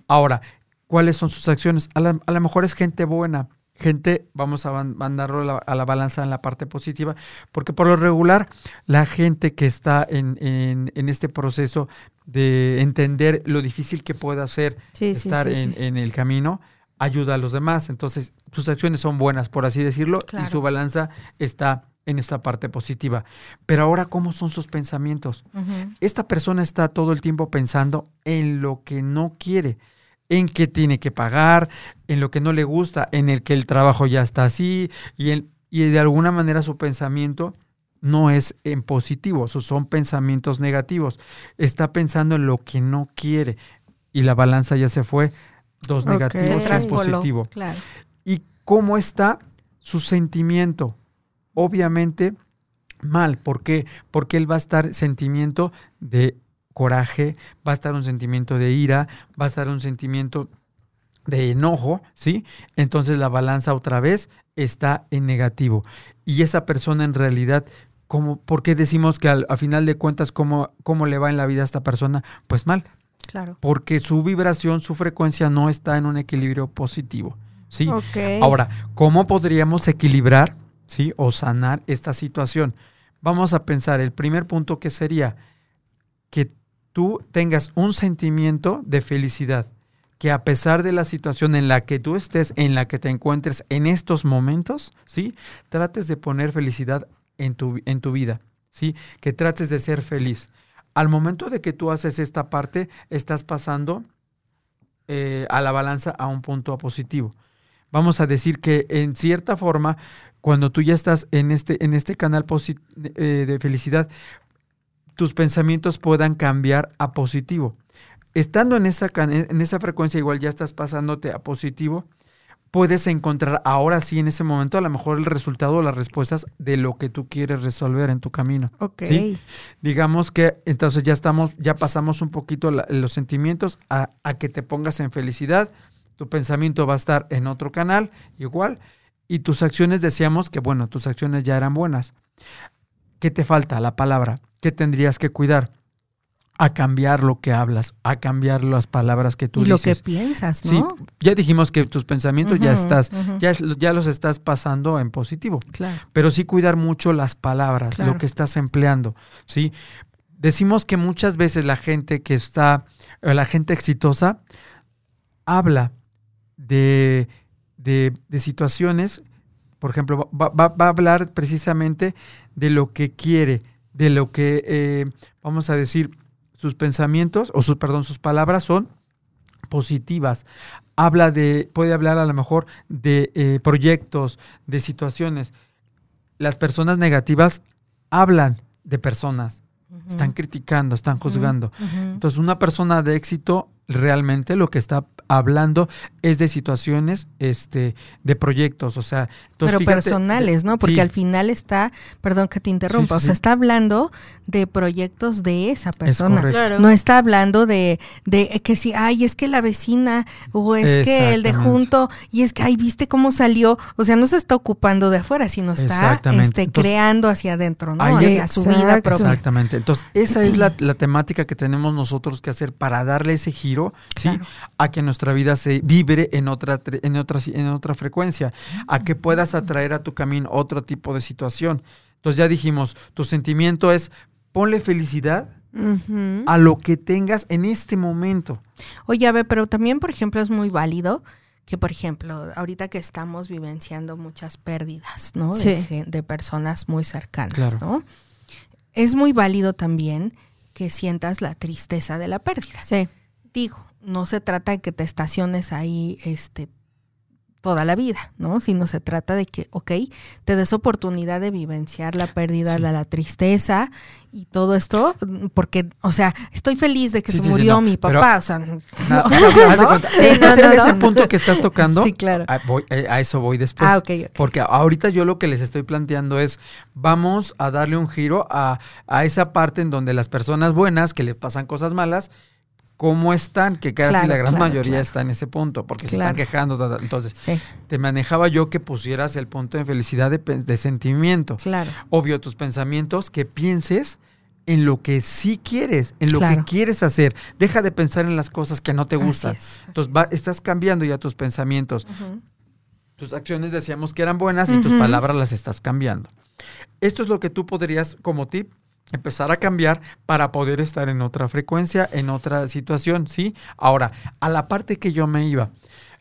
Ahora, ¿cuáles son sus acciones? A, lo mejor es gente buena, gente, vamos a mandarlo a la, balanza en la parte positiva, porque por lo regular la gente que está en, en, este proceso de entender lo difícil que puede ser estar en, en, el camino, ayuda a los demás. Entonces, sus acciones son buenas, por así decirlo, y su balanza está en esta parte positiva. Pero ahora, ¿cómo son sus pensamientos? Esta persona está todo el tiempo pensando en lo que no quiere, en que tiene que pagar, en lo que no le gusta, en el que el trabajo ya está así, y, y de alguna manera su pensamiento no es en positivo, son pensamientos negativos. Está pensando en lo que no quiere, y la balanza ya se fue, dos Ok. negativos, Se un traspoló, positivo. Claro. ¿Y cómo está su sentimiento? Obviamente mal. ¿Por qué? Porque él va a estar sentimiento de coraje, va a estar un sentimiento de ira, va a estar un sentimiento de enojo, ¿sí? Entonces la balanza otra vez está en negativo. Y esa persona en realidad, ¿cómo, ¿por qué decimos que al, a final de cuentas cómo, cómo le va en la vida a esta persona? Pues mal, Claro. porque su vibración, su frecuencia no está en un equilibrio positivo, ¿sí? Ok. Ahora, ¿cómo podríamos equilibrar, sí, o sanar esta situación? Vamos a pensar, el primer punto que sería que tú tengas un sentimiento de felicidad, que a pesar de la situación en la que tú estés, en la que te encuentres en estos momentos, ¿sí? Trates de poner felicidad en tu, en tu vida, ¿sí? Que trates de ser feliz. Al momento de que tú haces esta parte, estás pasando eh, a la balanza a un punto positivo. Vamos a decir que en cierta forma, cuando tú ya estás en este, en este canal eh, de felicidad, tus pensamientos puedan cambiar a positivo. Estando en esa, en esa frecuencia, igual ya estás pasándote a positivo, puedes encontrar ahora sí en ese momento a lo mejor el resultado o las respuestas de lo que tú quieres resolver en tu camino. Ok. ¿sí? Digamos que entonces ya estamos, ya pasamos un poquito la- los sentimientos a, a que te pongas en felicidad. Tu pensamiento va a estar en otro canal, igual. Y tus acciones decíamos que, bueno, tus acciones ya eran buenas. ¿Qué te falta? La palabra. ¿Qué tendrías que cuidar? A cambiar lo que hablas, a cambiar las palabras que tú y lo dices. que piensas, ¿no? Sí, ya dijimos que tus pensamientos ya estás, ya, los estás pasando en positivo Claro. pero sí cuidar mucho las palabras, Claro. lo que estás empleando, ¿sí? Decimos que muchas veces la gente que está, eh, la gente exitosa, habla de, de- de situaciones, por ejemplo, va, va- va a hablar precisamente de lo que quiere, de lo que, eh, vamos a decir, sus pensamientos, o sus, perdón, sus palabras son positivas. Habla de, puede hablar a lo mejor de eh, proyectos, de situaciones. Las personas negativas hablan de personas, están criticando, están juzgando. Entonces, una persona de éxito realmente lo que está hablando es de situaciones, este, de proyectos, o sea, entonces, Pero fíjate, personales, ¿no? Porque sí, al final está, perdón que te interrumpa, Sí, o sea, sí. está hablando de proyectos de esa es persona. Claro. No está hablando de, de que si, ay, es que la vecina, o es que el de junto, y es que, ay, viste cómo salió. O sea, no se está ocupando de afuera, sino está este, Entonces, creando hacia adentro, ¿no? Hacia su vida propia. Exactamente. Entonces, esa es la, la temática que tenemos nosotros que hacer para darle ese giro, ¿sí? Claro. A que nuestra vida se vibre en otra, tre- en otra, en otra frecuencia, a que puedas atraer a tu camino otro tipo de situación. Entonces ya dijimos, tu sentimiento es ponle felicidad a lo que tengas en este momento. Oye, a ver, pero también, por ejemplo, es muy válido que, por ejemplo, ahorita que estamos vivenciando muchas pérdidas, ¿no? De, Sí. gen- de personas muy cercanas, Claro. ¿no? Es muy válido también que sientas la tristeza de la pérdida. Sí. No se trata de que te estaciones ahí, este toda la vida, ¿no? Sino se trata de que, ok, te des oportunidad de vivenciar la pérdida, Sí. la, la tristeza y todo esto, porque, o sea, estoy feliz de que Sí, se sí, murió no, mi papá, o sea, ese, punto que estás tocando, Sí, claro. a, voy- eh, a eso voy después. Ah. Porque ahorita yo lo que les estoy planteando es, vamos a darle un giro a, a esa parte en donde las personas buenas, que le pasan cosas malas, ¿cómo están? Que casi Claro, la gran claro, mayoría claro. está en ese punto, porque se están quejando. Entonces, Sí, te manejaba yo que pusieras el punto de felicidad de, sentimiento. claro. Obvio, tus pensamientos, que pienses en lo que sí quieres, en lo que quieres hacer. Deja de pensar en las cosas que no te Así gustan. es, así Entonces, va- estás cambiando ya tus pensamientos. Tus acciones decíamos que eran buenas y tus palabras las estás cambiando. Esto es lo que tú podrías, como tip, empezar a cambiar para poder estar en otra frecuencia, en otra situación, ¿sí? Ahora, a la parte que yo me iba,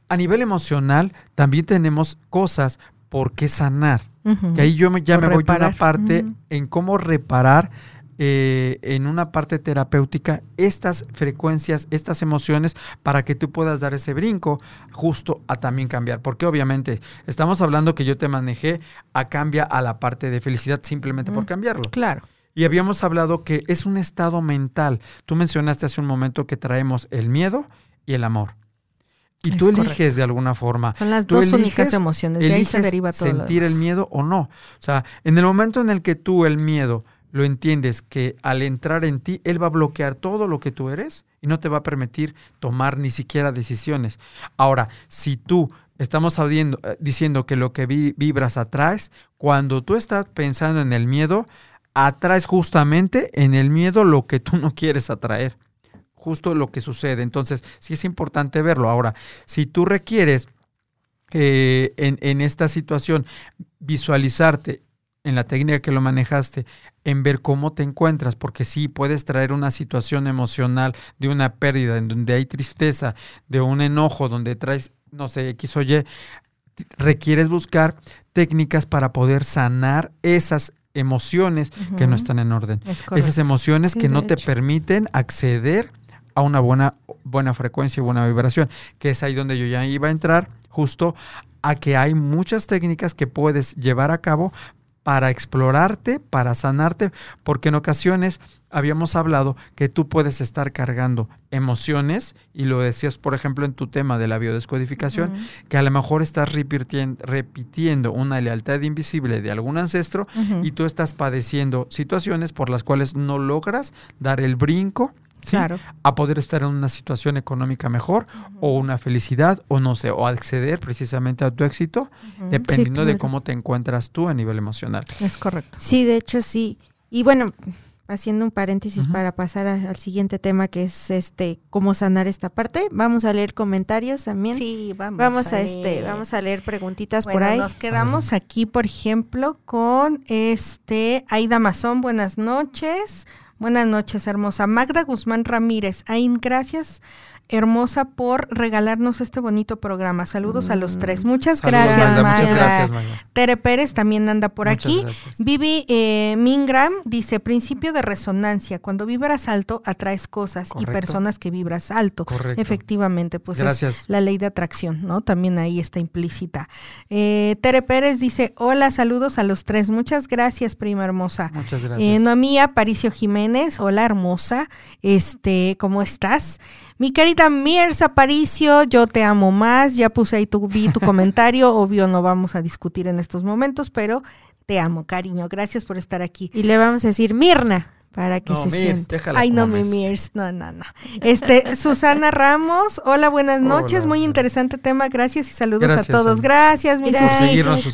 a nivel emocional también tenemos cosas por qué sanar. Ujú. Que ahí yo me, ya me voy a una parte en cómo reparar eh, en una parte terapéutica estas frecuencias, estas emociones, para que tú puedas dar ese brinco justo a también cambiar. Porque obviamente estamos hablando que yo te manejé a cambia a la parte de felicidad simplemente por cambiarlo. Claro. Y habíamos hablado que es un estado mental. Tú mencionaste hace un momento que traemos el miedo y el amor. Y Es tú eliges de alguna forma. Son las Tú dos únicas emociones, de ahí se deriva todo lo sentir el miedo o no. O sea, en el momento en el que tú el miedo lo entiendes que al entrar en ti, él va a bloquear todo lo que tú eres y no te va a permitir tomar ni siquiera decisiones. Ahora, si tú estamos eh, diciendo que lo que vi- vibras atraes, cuando tú estás pensando en el miedo, atraes justamente en el miedo lo que tú no quieres atraer. Justo lo que sucede. Entonces, sí es importante verlo. Ahora, si tú requieres eh, en, en esta situación visualizarte en la técnica que lo manejaste, en ver cómo te encuentras, porque sí puedes traer una situación emocional de una pérdida, en donde hay tristeza, de un enojo, donde traes, no sé, X o Y, requieres buscar técnicas para poder sanar esas emociones que no están en orden. Es Esas emociones Sí, que no te hecho. permiten acceder a una buena, buena frecuencia y buena vibración, que es ahí donde yo ya iba a entrar justo a que hay muchas técnicas que puedes llevar a cabo para explorarte, para sanarte, porque en ocasiones habíamos hablado que tú puedes estar cargando emociones, y lo decías, por ejemplo, en tu tema de la biodescodificación, que a lo mejor estás repitien- repitiendo una lealtad invisible de algún ancestro y tú estás padeciendo situaciones por las cuales no logras dar el brinco ¿sí? Claro. a poder estar en una situación económica mejor o una felicidad o no sé, o acceder precisamente a tu éxito, dependiendo de claro. cómo te encuentras tú a nivel emocional. Es correcto. Sí, de hecho sí. Y bueno, haciendo un paréntesis para pasar a- al siguiente tema que es este cómo sanar esta parte, vamos a leer comentarios también. Sí, vamos. Vamos a este, vamos a leer preguntitas por ahí. Nos quedamos aquí, por ejemplo, con este Aida Mazón. Buenas noches. Buenas noches, hermosa. Magda Guzmán Ramírez. Ain, gracias, hermosa, por regalarnos este bonito programa. Saludos a los Mm. tres. Muchas Saludos, gracias, Magda, Magda. Muchas gracias, Magda. Tere Pérez también anda por Muchas aquí. gracias. Vivi eh, Mingram dice, principio de resonancia, cuando vibras alto atraes cosas y personas que vibras alto. Correcto. Efectivamente, pues es Gracias. la ley de atracción, ¿no? También ahí está implícita. Eh, Tere Pérez dice, hola, saludos a los tres. Muchas gracias, prima hermosa. Muchas Eh, gracias. Noemí Aparicio Jiménez, hola hermosa, este, ¿cómo estás? Mi querida Miers Aparicio, yo te amo más, ya puse ahí tu, vi tu <laughs> comentario, obvio no vamos a discutir en estos momentos, pero te amo, cariño, gracias por estar aquí. Y le vamos a decir Mirna para que No, se Mirs, sienta. Ay, no, mi Mirs. No, no, no. Este, <laughs> Susana Ramos, hola, buenas noches, Hola, muy hola. interesante tema, gracias y saludos Gracias, a todos. Gracias, mi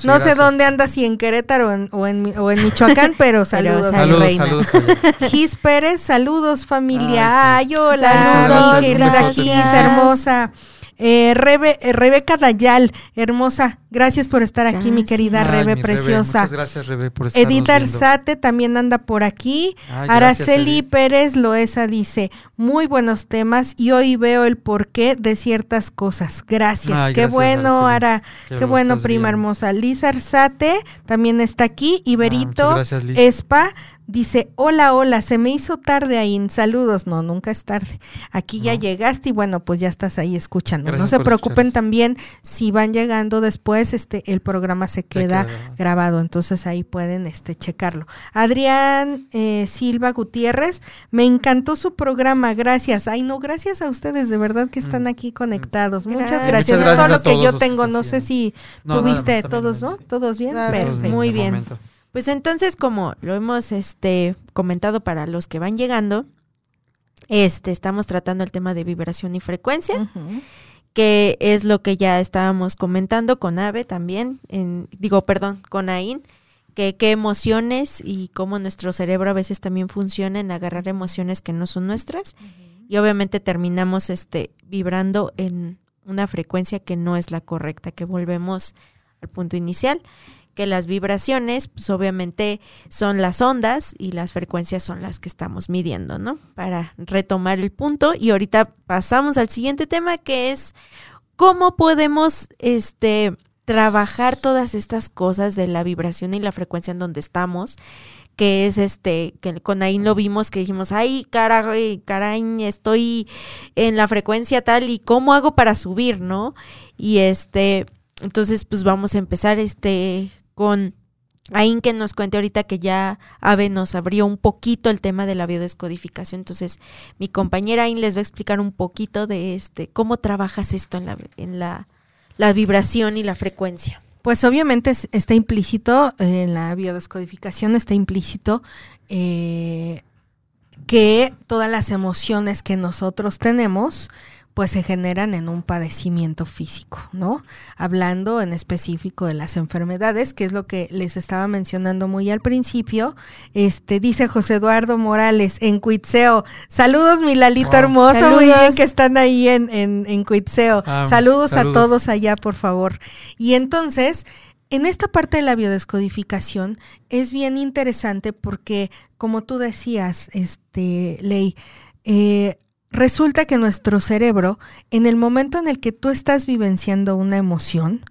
No sé dónde andas, si en Querétaro o en, o en, o en Michoacán, <laughs> pero saludos, Saludos, reina. saludos. allá. Gis Pérez, saludos familia. Ay, hola, Muchas mi querida Gis, gracias. hermosa. Eh, Rebe- eh, Rebeca Dayal, hermosa, gracias por estar aquí, mi querida Rebe, mi preciosa. Muchas gracias, Rebe, por estarnos Edith viendo. Arzate también anda por aquí. Ay, Araceli. Pérez Loesa dice, muy buenos temas y hoy veo el porqué de ciertas cosas. Gracias. Ay, Qué gracias, bueno, Araceli. Ara. Qué bueno, prima hermosa. Lisa Arzate también está aquí. Y Berito Ah, gracias, Liz. Espa dice, hola, hola, se me hizo tarde ahí. Saludos. No, nunca es tarde. Aquí ya No. llegaste y bueno, pues ya estás ahí escuchando. no se preocupen también si van llegando después, este, el programa se queda queda grabado. entonces ahí pueden este checarlo. Adrián eh, Silva Gutiérrez, me encantó su programa, gracias. Ay, no, gracias a ustedes, de verdad que están Mm. aquí conectados. Muchas Gracias. Es todo gracias lo que yo tengo, no sé si No, tuviste todos, ¿no? sí. ¿Todos bien? Claro. Perfecto. Muy bien. Pues entonces, como lo hemos este comentado para los que van llegando, este estamos tratando el tema de vibración y frecuencia, que es lo que ya estábamos comentando con Ave también, en, digo, perdón, con Ain, que qué emociones y cómo nuestro cerebro a veces también funciona en agarrar emociones que no son nuestras. Y obviamente terminamos este vibrando en una frecuencia que no es la correcta, que volvemos al punto inicial, que las vibraciones pues obviamente son las ondas y las frecuencias son las que estamos midiendo, ¿no? Para retomar el punto y ahorita pasamos al siguiente tema que es cómo podemos este trabajar todas estas cosas de la vibración y la frecuencia en donde estamos, que es este, que con ahí lo vimos que dijimos, ay, caray, caray, estoy en la frecuencia tal y cómo hago para subir, ¿no? Y este, entonces pues vamos a empezar este con Ain que nos cuente ahorita que ya Ave nos abrió un poquito el tema de la biodescodificación. Entonces, mi compañera Ain les va a explicar un poquito de este cómo trabajas esto en la, en la, la vibración y la frecuencia. Pues obviamente está implícito en la biodescodificación, está implícito eh, que todas las emociones que nosotros tenemos pues se generan en un padecimiento físico, ¿no? Hablando en específico de las enfermedades, que es lo que les estaba mencionando muy al principio, este dice José Eduardo Morales en Cuitseo, saludos mi Lalito hermoso, muy bien que están ahí en, en, en Cuitseo, ah, saludos, a todos allá, por favor. Y entonces, en esta parte de la biodescodificación es bien interesante porque, como tú decías, este, Ley, eh, resulta que nuestro cerebro, en el momento en el que tú estás vivenciando una emoción,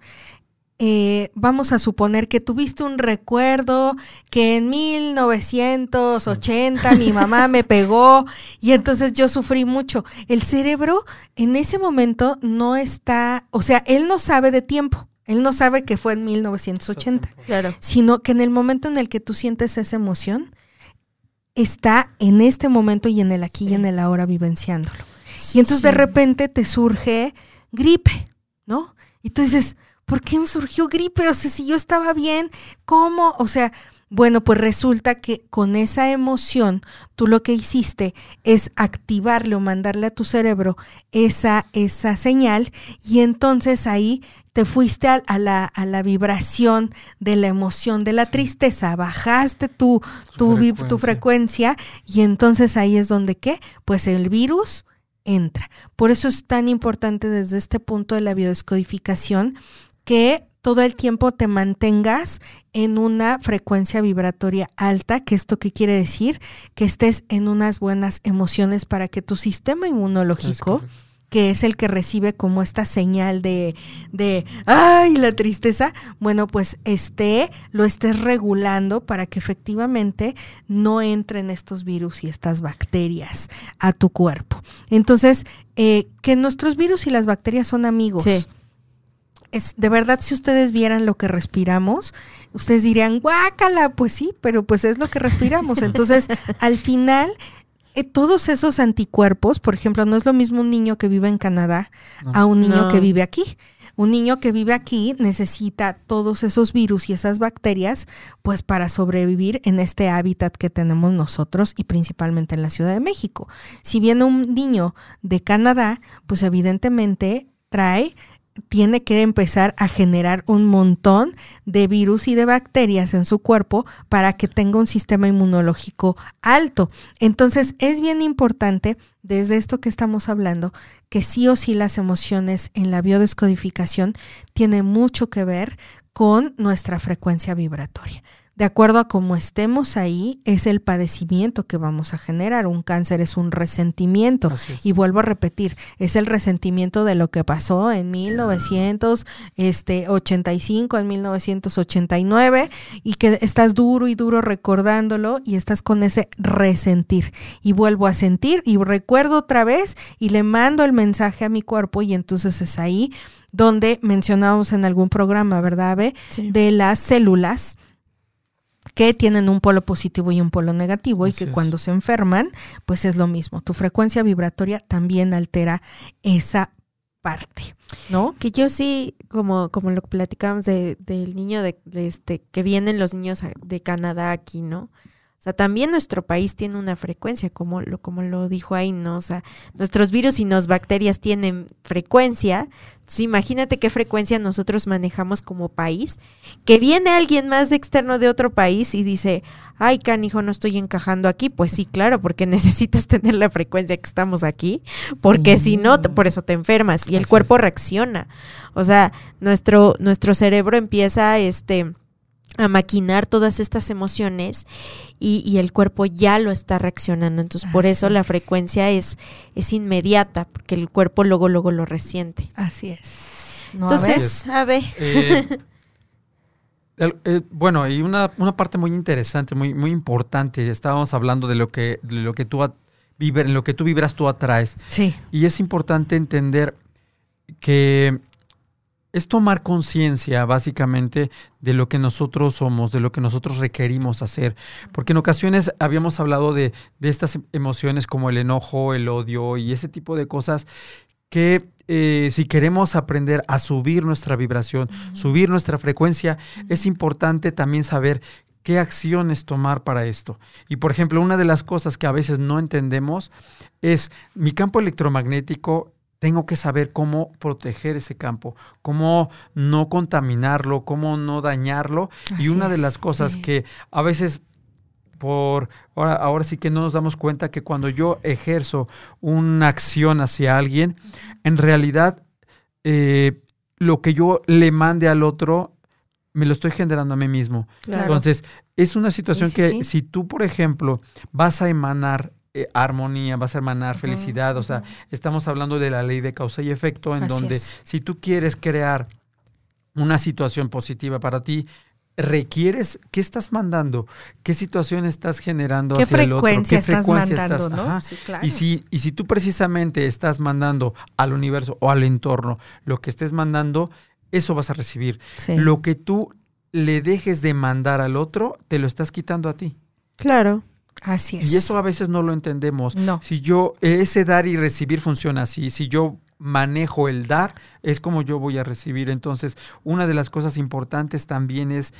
eh, vamos a suponer que tuviste un recuerdo que en 1980 mi mamá me pegó y entonces yo sufrí mucho. El cerebro en ese momento no está, o sea, él no sabe de tiempo. Él no sabe que fue en 1980, claro. sino que en el momento en el que tú sientes esa emoción, está en este momento y en el aquí y en el ahora vivenciándolo. y entonces de repente te surge gripe, ¿no? Y tú dices, ¿por qué me surgió gripe? O sea, si yo estaba bien, ¿cómo? O sea, bueno, pues resulta que con esa emoción tú lo que hiciste es activarle o mandarle a tu cerebro esa, esa señal y entonces ahí te fuiste a, la, a, la, vibración de la emoción de la tristeza, bajaste tu, tu, frecuencia. tu frecuencia y entonces ahí es donde qué? Pues el virus entra. Por eso es tan importante desde este punto de la biodescodificación que todo el tiempo te mantengas en una frecuencia vibratoria alta, que esto qué quiere decir? Que estés en unas buenas emociones para que tu sistema inmunológico, que es el que recibe como esta señal de, de, ay, la tristeza, bueno, pues esté, lo estés regulando para que efectivamente no entren estos virus y estas bacterias a tu cuerpo. Entonces, eh, que nuestros virus y las bacterias son amigos. Sí es de verdad si ustedes vieran lo que respiramos, ustedes dirían, guácala, pues sí, pero pues es lo que respiramos. Entonces, <laughs> al final, eh, todos esos anticuerpos, por ejemplo, no es lo mismo un niño que vive en Canadá a un niño que vive aquí. Un niño que vive aquí necesita todos esos virus y esas bacterias, pues para sobrevivir en este hábitat que tenemos nosotros y principalmente en la Ciudad de México. Si viene un niño de Canadá, pues evidentemente trae tiene que empezar a generar un montón de virus y de bacterias en su cuerpo para que tenga un sistema inmunológico alto. Entonces es bien importante, desde esto que estamos hablando, que sí o sí las emociones en la biodescodificación tienen mucho que ver con nuestra frecuencia vibratoria de acuerdo a cómo estemos ahí, es el padecimiento que vamos a generar. Un cáncer es un resentimiento. Y vuelvo a repetir, es el resentimiento de lo que pasó en 1985, en 1989, y que estás duro y duro recordándolo y estás con ese resentir. Y vuelvo a sentir y recuerdo otra vez y le mando el mensaje a mi cuerpo y entonces es ahí donde mencionábamos en algún programa, ¿verdad, Be? De las células que tienen un polo positivo y un polo negativo y que cuando se enferman, pues es lo mismo. Tu frecuencia vibratoria también altera esa parte, ¿no? Que yo sí, como, como lo platicábamos de, del niño de, este, que vienen los niños de Canadá aquí, ¿no? Sea, también nuestro país tiene una frecuencia, como lo, como lo dijo ahí, ¿no? O sea, nuestros virus y las bacterias tienen frecuencia. Entonces, imagínate qué frecuencia nosotros manejamos como país. Que viene alguien más de externo de otro país y dice, ay, canijo, no estoy encajando aquí. Pues sí, claro, porque <laughs> necesitas tener la frecuencia que estamos aquí, porque si no, por eso te enfermas y el cuerpo reacciona. O sea, nuestro, nuestro cerebro empieza, este a maquinar todas estas emociones y, el cuerpo ya lo está reaccionando. Entonces, por eso la frecuencia es, es inmediata, porque el cuerpo luego, luego lo resiente. Así es. Entonces, a ver. Eh, eh, bueno, y una, una, parte muy interesante, muy, muy importante. Estábamos hablando de lo que, de lo que tú en lo que tú vibras, tú atraes. Sí. Y es importante entender que es tomar conciencia básicamente de lo que nosotros somos, de lo que nosotros requerimos hacer. Porque en ocasiones habíamos hablado de, de estas emociones como el enojo, el odio y ese tipo de cosas que eh, si queremos aprender a subir nuestra vibración, subir nuestra frecuencia, es importante también saber qué acciones tomar para esto. Y por ejemplo, una de las cosas que a veces no entendemos es mi campo electromagnético tengo que saber cómo proteger ese campo, cómo no contaminarlo, cómo no dañarlo. y una de las cosas que a veces por ahora, ahora sí que no nos damos cuenta que cuando yo ejerzo una acción hacia alguien, en realidad eh, lo que yo le mande al otro me lo estoy generando a mí mismo. Entonces, es una situación que si tú, por ejemplo, vas a emanar eh, armonía, vas a emanar felicidad, o sea, estamos hablando de la ley de causa y efecto, en donde si tú quieres crear una situación positiva para ti, requieres, ¿qué estás mandando? ¿Qué situación estás generando ¿Qué hacia el otro? ¿Qué estás mandando, ¿no? Sí, claro. y, si, y si tú precisamente estás mandando al universo o al entorno lo que estés mandando, eso vas a recibir. Lo que tú le dejes de mandar al otro, te lo estás quitando a ti. Claro. Así es. Y eso a veces no lo entendemos. No. Si yo, ese dar y recibir funciona así. Si yo manejo el dar, es como yo voy a recibir. Entonces, una de las cosas importantes también es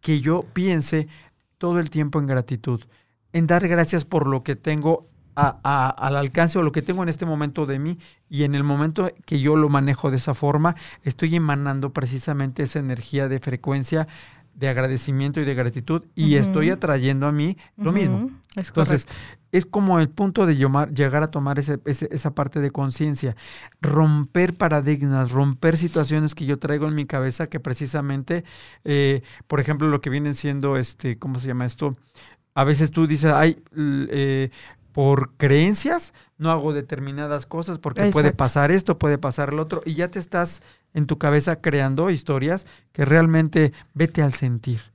que yo piense todo el tiempo en gratitud, en dar gracias por lo que tengo al alcance o lo que tengo en este momento de mí y en el momento que yo lo manejo de esa forma, estoy emanando precisamente esa energía de frecuencia de agradecimiento y de gratitud y estoy atrayendo a mí lo mismo. Entonces, es como el punto de llegar a tomar esa parte de conciencia, romper paradigmas, romper situaciones que yo traigo en mi cabeza que precisamente, eh, por ejemplo, lo que vienen siendo, este, ¿cómo se llama esto? A veces tú dices, ay, eh, por creencias no hago determinadas cosas porque puede pasar esto, puede pasar lo otro, y ya te estás en tu cabeza creando historias que realmente vete al sentir.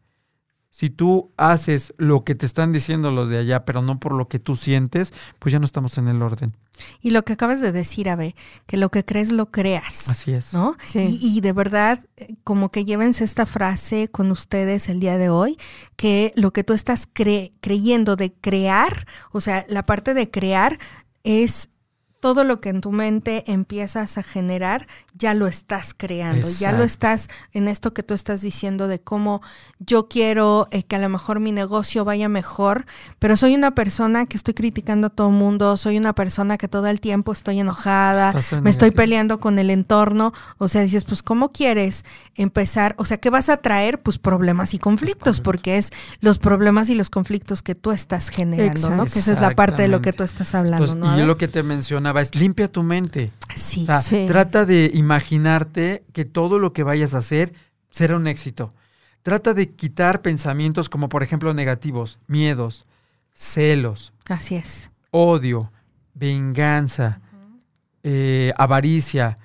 Si tú haces lo que te están diciendo los de allá, pero no por lo que tú sientes, pues ya no estamos en el orden. Y lo que acabas de decir, Abe, que lo que crees lo creas. Así es. ¿No? Sí. Y, de verdad, como que llévense esta frase con ustedes el día de hoy, que lo que tú estás creyendo de crear, o sea, la parte de crear es todo lo que en tu mente empiezas a generar, ya lo estás creando, ya lo estás en esto que tú estás diciendo de cómo yo quiero eh, que a lo mejor mi negocio vaya mejor, pero soy una persona que estoy criticando a todo el mundo, soy una persona que todo el tiempo estoy enojada, me estoy peleando con el entorno, o sea, dices, pues ¿cómo quieres empezar? O sea, ¿qué vas a traer? Pues problemas y conflictos, porque es los problemas y los conflictos que tú estás generando, ¿no? Que esa es la parte de lo que tú estás hablando, ¿no? Y yo lo que te mencionaba es limpia tu mente. Sí, Trata de imaginarte que todo lo que vayas a hacer será un éxito. Trata de quitar pensamientos como por ejemplo negativos, miedos, celos. Así es. Odio, venganza, eh, avaricia,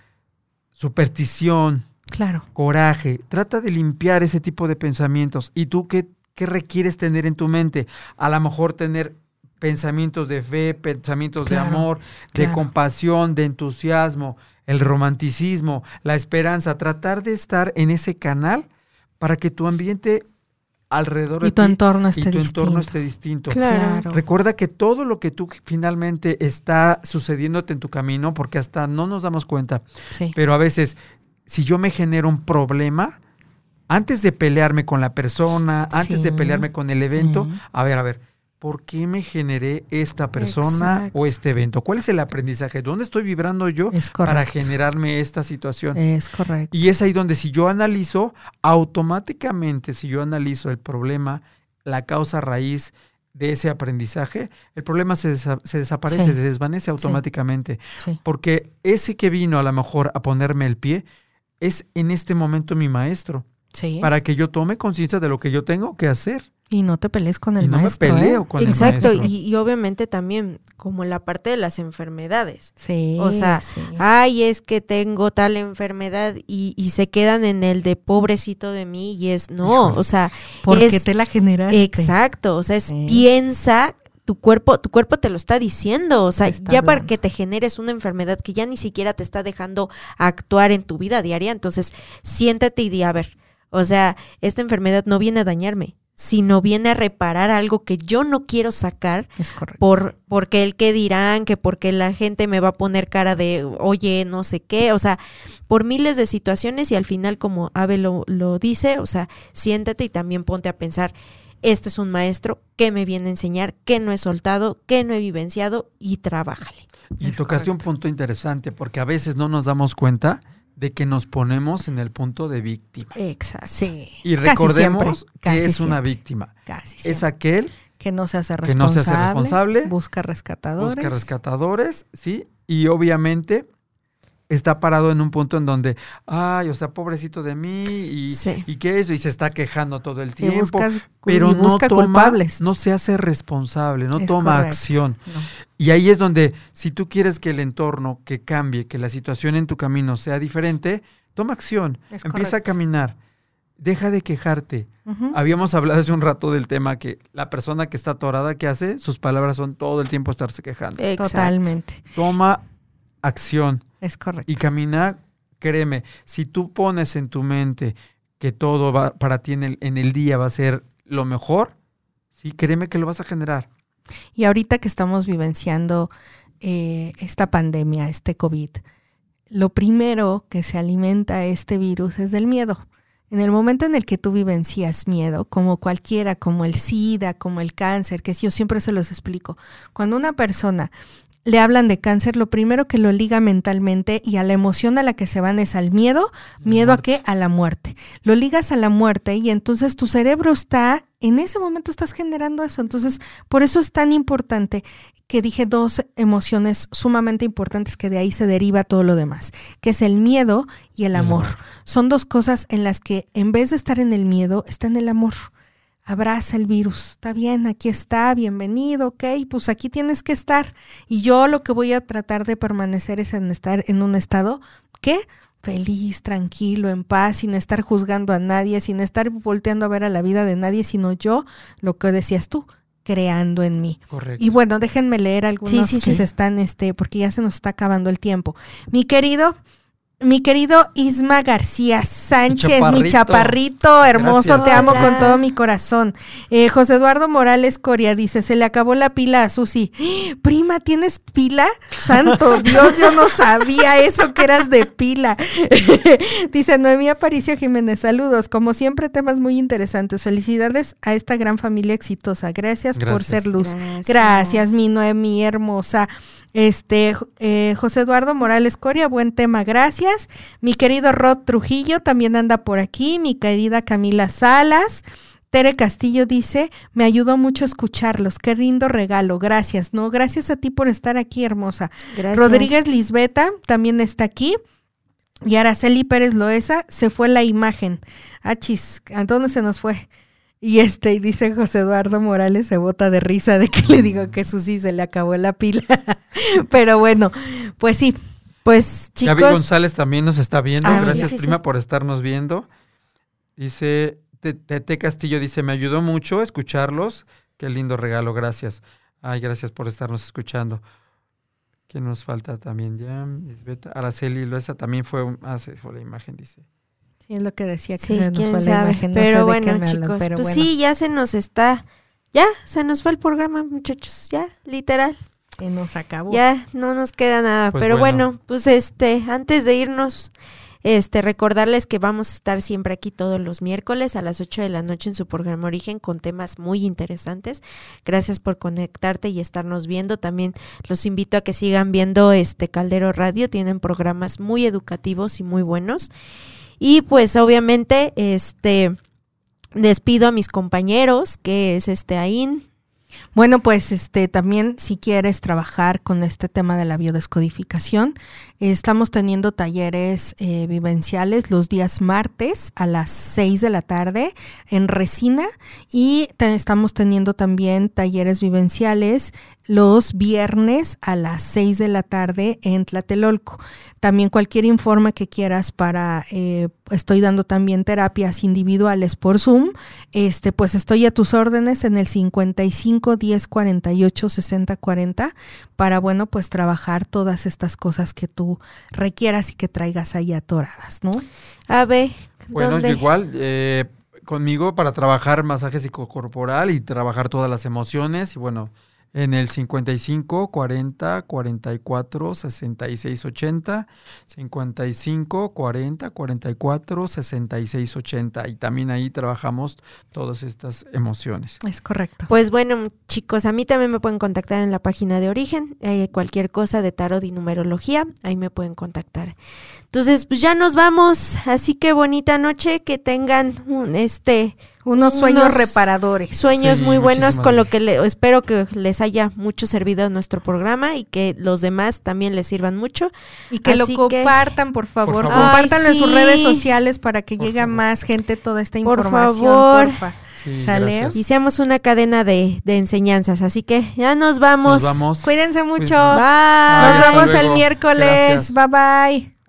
superstición. Claro. Coraje. Trata de limpiar ese tipo de pensamientos. ¿Y tú qué, qué requieres tener en tu mente? A lo mejor tener pensamientos de fe, pensamientos de amor, de compasión, de entusiasmo, el romanticismo, la esperanza, tratar de estar en ese canal para que tu ambiente alrededor y de tu entorno esté y tu distinto. entorno esté distinto. Claro. Recuerda que todo lo que tú finalmente está sucediéndote en tu camino, porque hasta no nos damos cuenta, pero a veces si yo me genero un problema, antes de pelearme con la persona, antes de pelearme con el evento, a ver, a ver, ¿por qué me generé esta persona o este evento? ¿Cuál es el aprendizaje? ¿Dónde estoy vibrando yo para generarme esta situación? Es correcto. Y es ahí donde si yo analizo, automáticamente, si yo analizo el problema, la causa raíz de ese aprendizaje, el problema se, desaparece, se desvanece automáticamente. Porque ese que vino a lo mejor a ponerme el pie es en este momento mi maestro. Para que yo tome conciencia de lo que yo tengo que hacer. Y no te pelees con el y no maestro. Me peleo ¿eh? con Exacto, el maestro. Y, y, obviamente también como la parte de las enfermedades. Sí. O sea, sí. ay, es que tengo tal enfermedad y, y, se quedan en el de pobrecito de mí y es no, Híjole, o sea, porque es, te la generaste. Exacto, o sea, es sí. piensa tu cuerpo, tu cuerpo te lo está diciendo, o sea, ya para que te generes una enfermedad que ya ni siquiera te está dejando actuar en tu vida diaria, entonces siéntate y di, a ver, o sea, esta enfermedad no viene a dañarme, sino viene a reparar algo que yo no quiero sacar Es correcto. por porque el que dirán, que porque la gente me va a poner cara de, oye, no sé qué, o sea, por miles de situaciones y al final, como Abel lo, lo dice, o sea, siéntate y también ponte a pensar, este es un maestro, ¿qué me viene a enseñar? ¿Qué no he soltado? ¿Qué no he vivenciado? Y trabájale. Y Es tocaste un punto interesante, porque a veces no nos damos cuenta de que nos ponemos en el punto de víctima. Exacto. Sí. Y casi recordemos que es una víctima. Casi Es aquel que no se hace que responsable. no se hace responsable, Busca rescatadores. busca rescatadores, ¿sí? Y obviamente está parado en un punto en donde, ay, o sea, pobrecito de mí, y, Sí. y qué eso, y se está quejando todo el Y tiempo. buscas, pero y busca no toma, culpables. no se hace responsable, no Es toma correcto. acción. No. Y ahí es donde, si tú quieres que el entorno que cambie, que la situación en tu camino sea diferente, toma acción, Es empieza correcto. a caminar, deja de quejarte. Habíamos hablado hace un rato del tema que la persona que está atorada, que hace? Sus palabras son todo el tiempo estarse quejando. Exacto. Totalmente. Toma acción Es correcto. y caminar, créeme, si tú pones en tu mente que todo va, para ti en el, en el día va a ser lo mejor, sí, créeme que lo vas a generar. Y ahorita que estamos vivenciando eh, esta pandemia, este COVID, lo primero que se alimenta este virus es del miedo. En el momento en el que tú vivencias miedo, como cualquiera, como el SIDA, como el cáncer, que yo siempre se los explico, cuando una persona le hablan de cáncer, lo primero que lo liga mentalmente y a la emoción a la que se van es al miedo, miedo a qué? A la muerte. Lo ligas a la muerte y entonces tu cerebro está, en ese momento estás generando eso. Entonces, por eso es tan importante que dije dos emociones sumamente importantes que de ahí se deriva todo lo demás, que es el miedo y el amor. Son dos cosas en las que en vez de estar en el miedo, está en el amor. Abraza el virus, está bien, aquí está, bienvenido, ok, pues aquí tienes que estar. Y yo lo que voy a tratar de permanecer es en estar en un estado, ¿qué? Feliz, tranquilo, en paz, sin estar juzgando a nadie, sin estar volteando a ver a la vida de nadie, sino yo, lo que decías tú, creando en mí. Correcto. Y bueno, déjenme leer algunos Sí, sí, que sí. se están, este, porque ya se nos está acabando el tiempo. Mi querido, mi querido Isma García Sánchez, mi chaparrito. hermoso, Gracias. te amo Hola. con todo mi corazón. Eh, José Eduardo Morales Coria dice, se le acabó la pila a Susi. ¡Ah! Prima, ¿tienes pila? Santo <laughs> Dios, yo no sabía eso que eras de pila. <laughs> dice Noemí Aparicio Jiménez, saludos. Como siempre, temas muy interesantes. Felicidades a esta gran familia exitosa. Gracias, por ser luz. Gracias. Gracias, mi Noemi hermosa. Este, eh, José Eduardo Morales Coria, buen tema, gracias. Mi querido Rod Trujillo también anda por aquí. Mi querida Camila Salas. Tere Castillo dice, me ayudó mucho escucharlos. Qué lindo regalo. Gracias. No, gracias a ti por estar aquí, hermosa. Gracias. Rodríguez Lisbeta también está aquí. Y Araceli Pérez Loesa, se fue la imagen. Achis, ¿a dónde se nos fue? Y este, y dice José Eduardo Morales, se bota de risa de que le digo que Susi se le acabó la pila. <laughs> Pero bueno, pues sí, Pues Gaby chicos, González también nos está viendo. Ah, Gracias, sí, sí, prima, sí. por estarnos viendo. Dice, Te- Tete Castillo dice, me ayudó mucho escucharlos. Qué lindo regalo, gracias. Ay, gracias por estarnos escuchando. ¿Quién nos falta también? Ya, Lisbeth, Araceli Loesa también fue, un- ah, se fue la imagen, dice. sí es lo que decía que sí, se nos fue la imagen. no sé pero de bueno, qué chicos, pero pues bueno. sí, ya se nos está, ya se nos fue el programa, muchachos, ya, literal. Se nos acabó. Ya no nos queda nada, Pues pero bueno. bueno. pues este, antes de irnos, este, recordarles que vamos a estar siempre aquí todos los miércoles a las 8 de la noche en su programa Origen con temas muy interesantes. Gracias por conectarte y estarnos viendo. También los invito a que sigan viendo este Caldero Radio, tienen programas muy educativos y muy buenos. Y pues obviamente, este, despido a mis compañeros, que es este Ain, Bueno, pues este también si quieres trabajar con este tema de la biodescodificación, estamos teniendo talleres eh, vivenciales los días martes a las 6 de la tarde en Resina y estamos teniendo también talleres vivenciales los viernes a las 6 de la tarde en Tlatelolco. También cualquier informe que quieras para eh, estoy dando también terapias individuales por Zoom, este, pues estoy a tus órdenes en el 55 10 48 60 40 para, bueno, pues trabajar todas estas cosas que tú requieras y que traigas ahí atoradas, ¿no? A ver, Bueno, ¿dónde? igual, eh, conmigo para trabajar masaje psicocorporal y trabajar todas las emociones. Y bueno, en el 55 40 44 66 80, 55 40 44 66 80. Y también ahí trabajamos todas estas emociones. Es correcto. Pues bueno, chicos, a mí también me pueden contactar en la página de Origen, eh, cualquier cosa de tarot y numerología, ahí me pueden contactar. Entonces, pues ya nos vamos, así que bonita noche, que tengan un, este Unos sueños unos reparadores. sueños Sí, muy buenos con lo que le, espero que les haya mucho servido nuestro programa y que los demás también les sirvan mucho. Y que lo que- compartan, por favor. Ay, en sus redes sociales para que Por llegue a favor. más gente toda esta Por información. favor. porfa. Sí. Y seamos una cadena de, de enseñanzas, así que ya nos vamos. Nos vamos. Cuídense mucho. Cuídense. Bye. Nos vemos el miércoles. Gracias. Bye bye.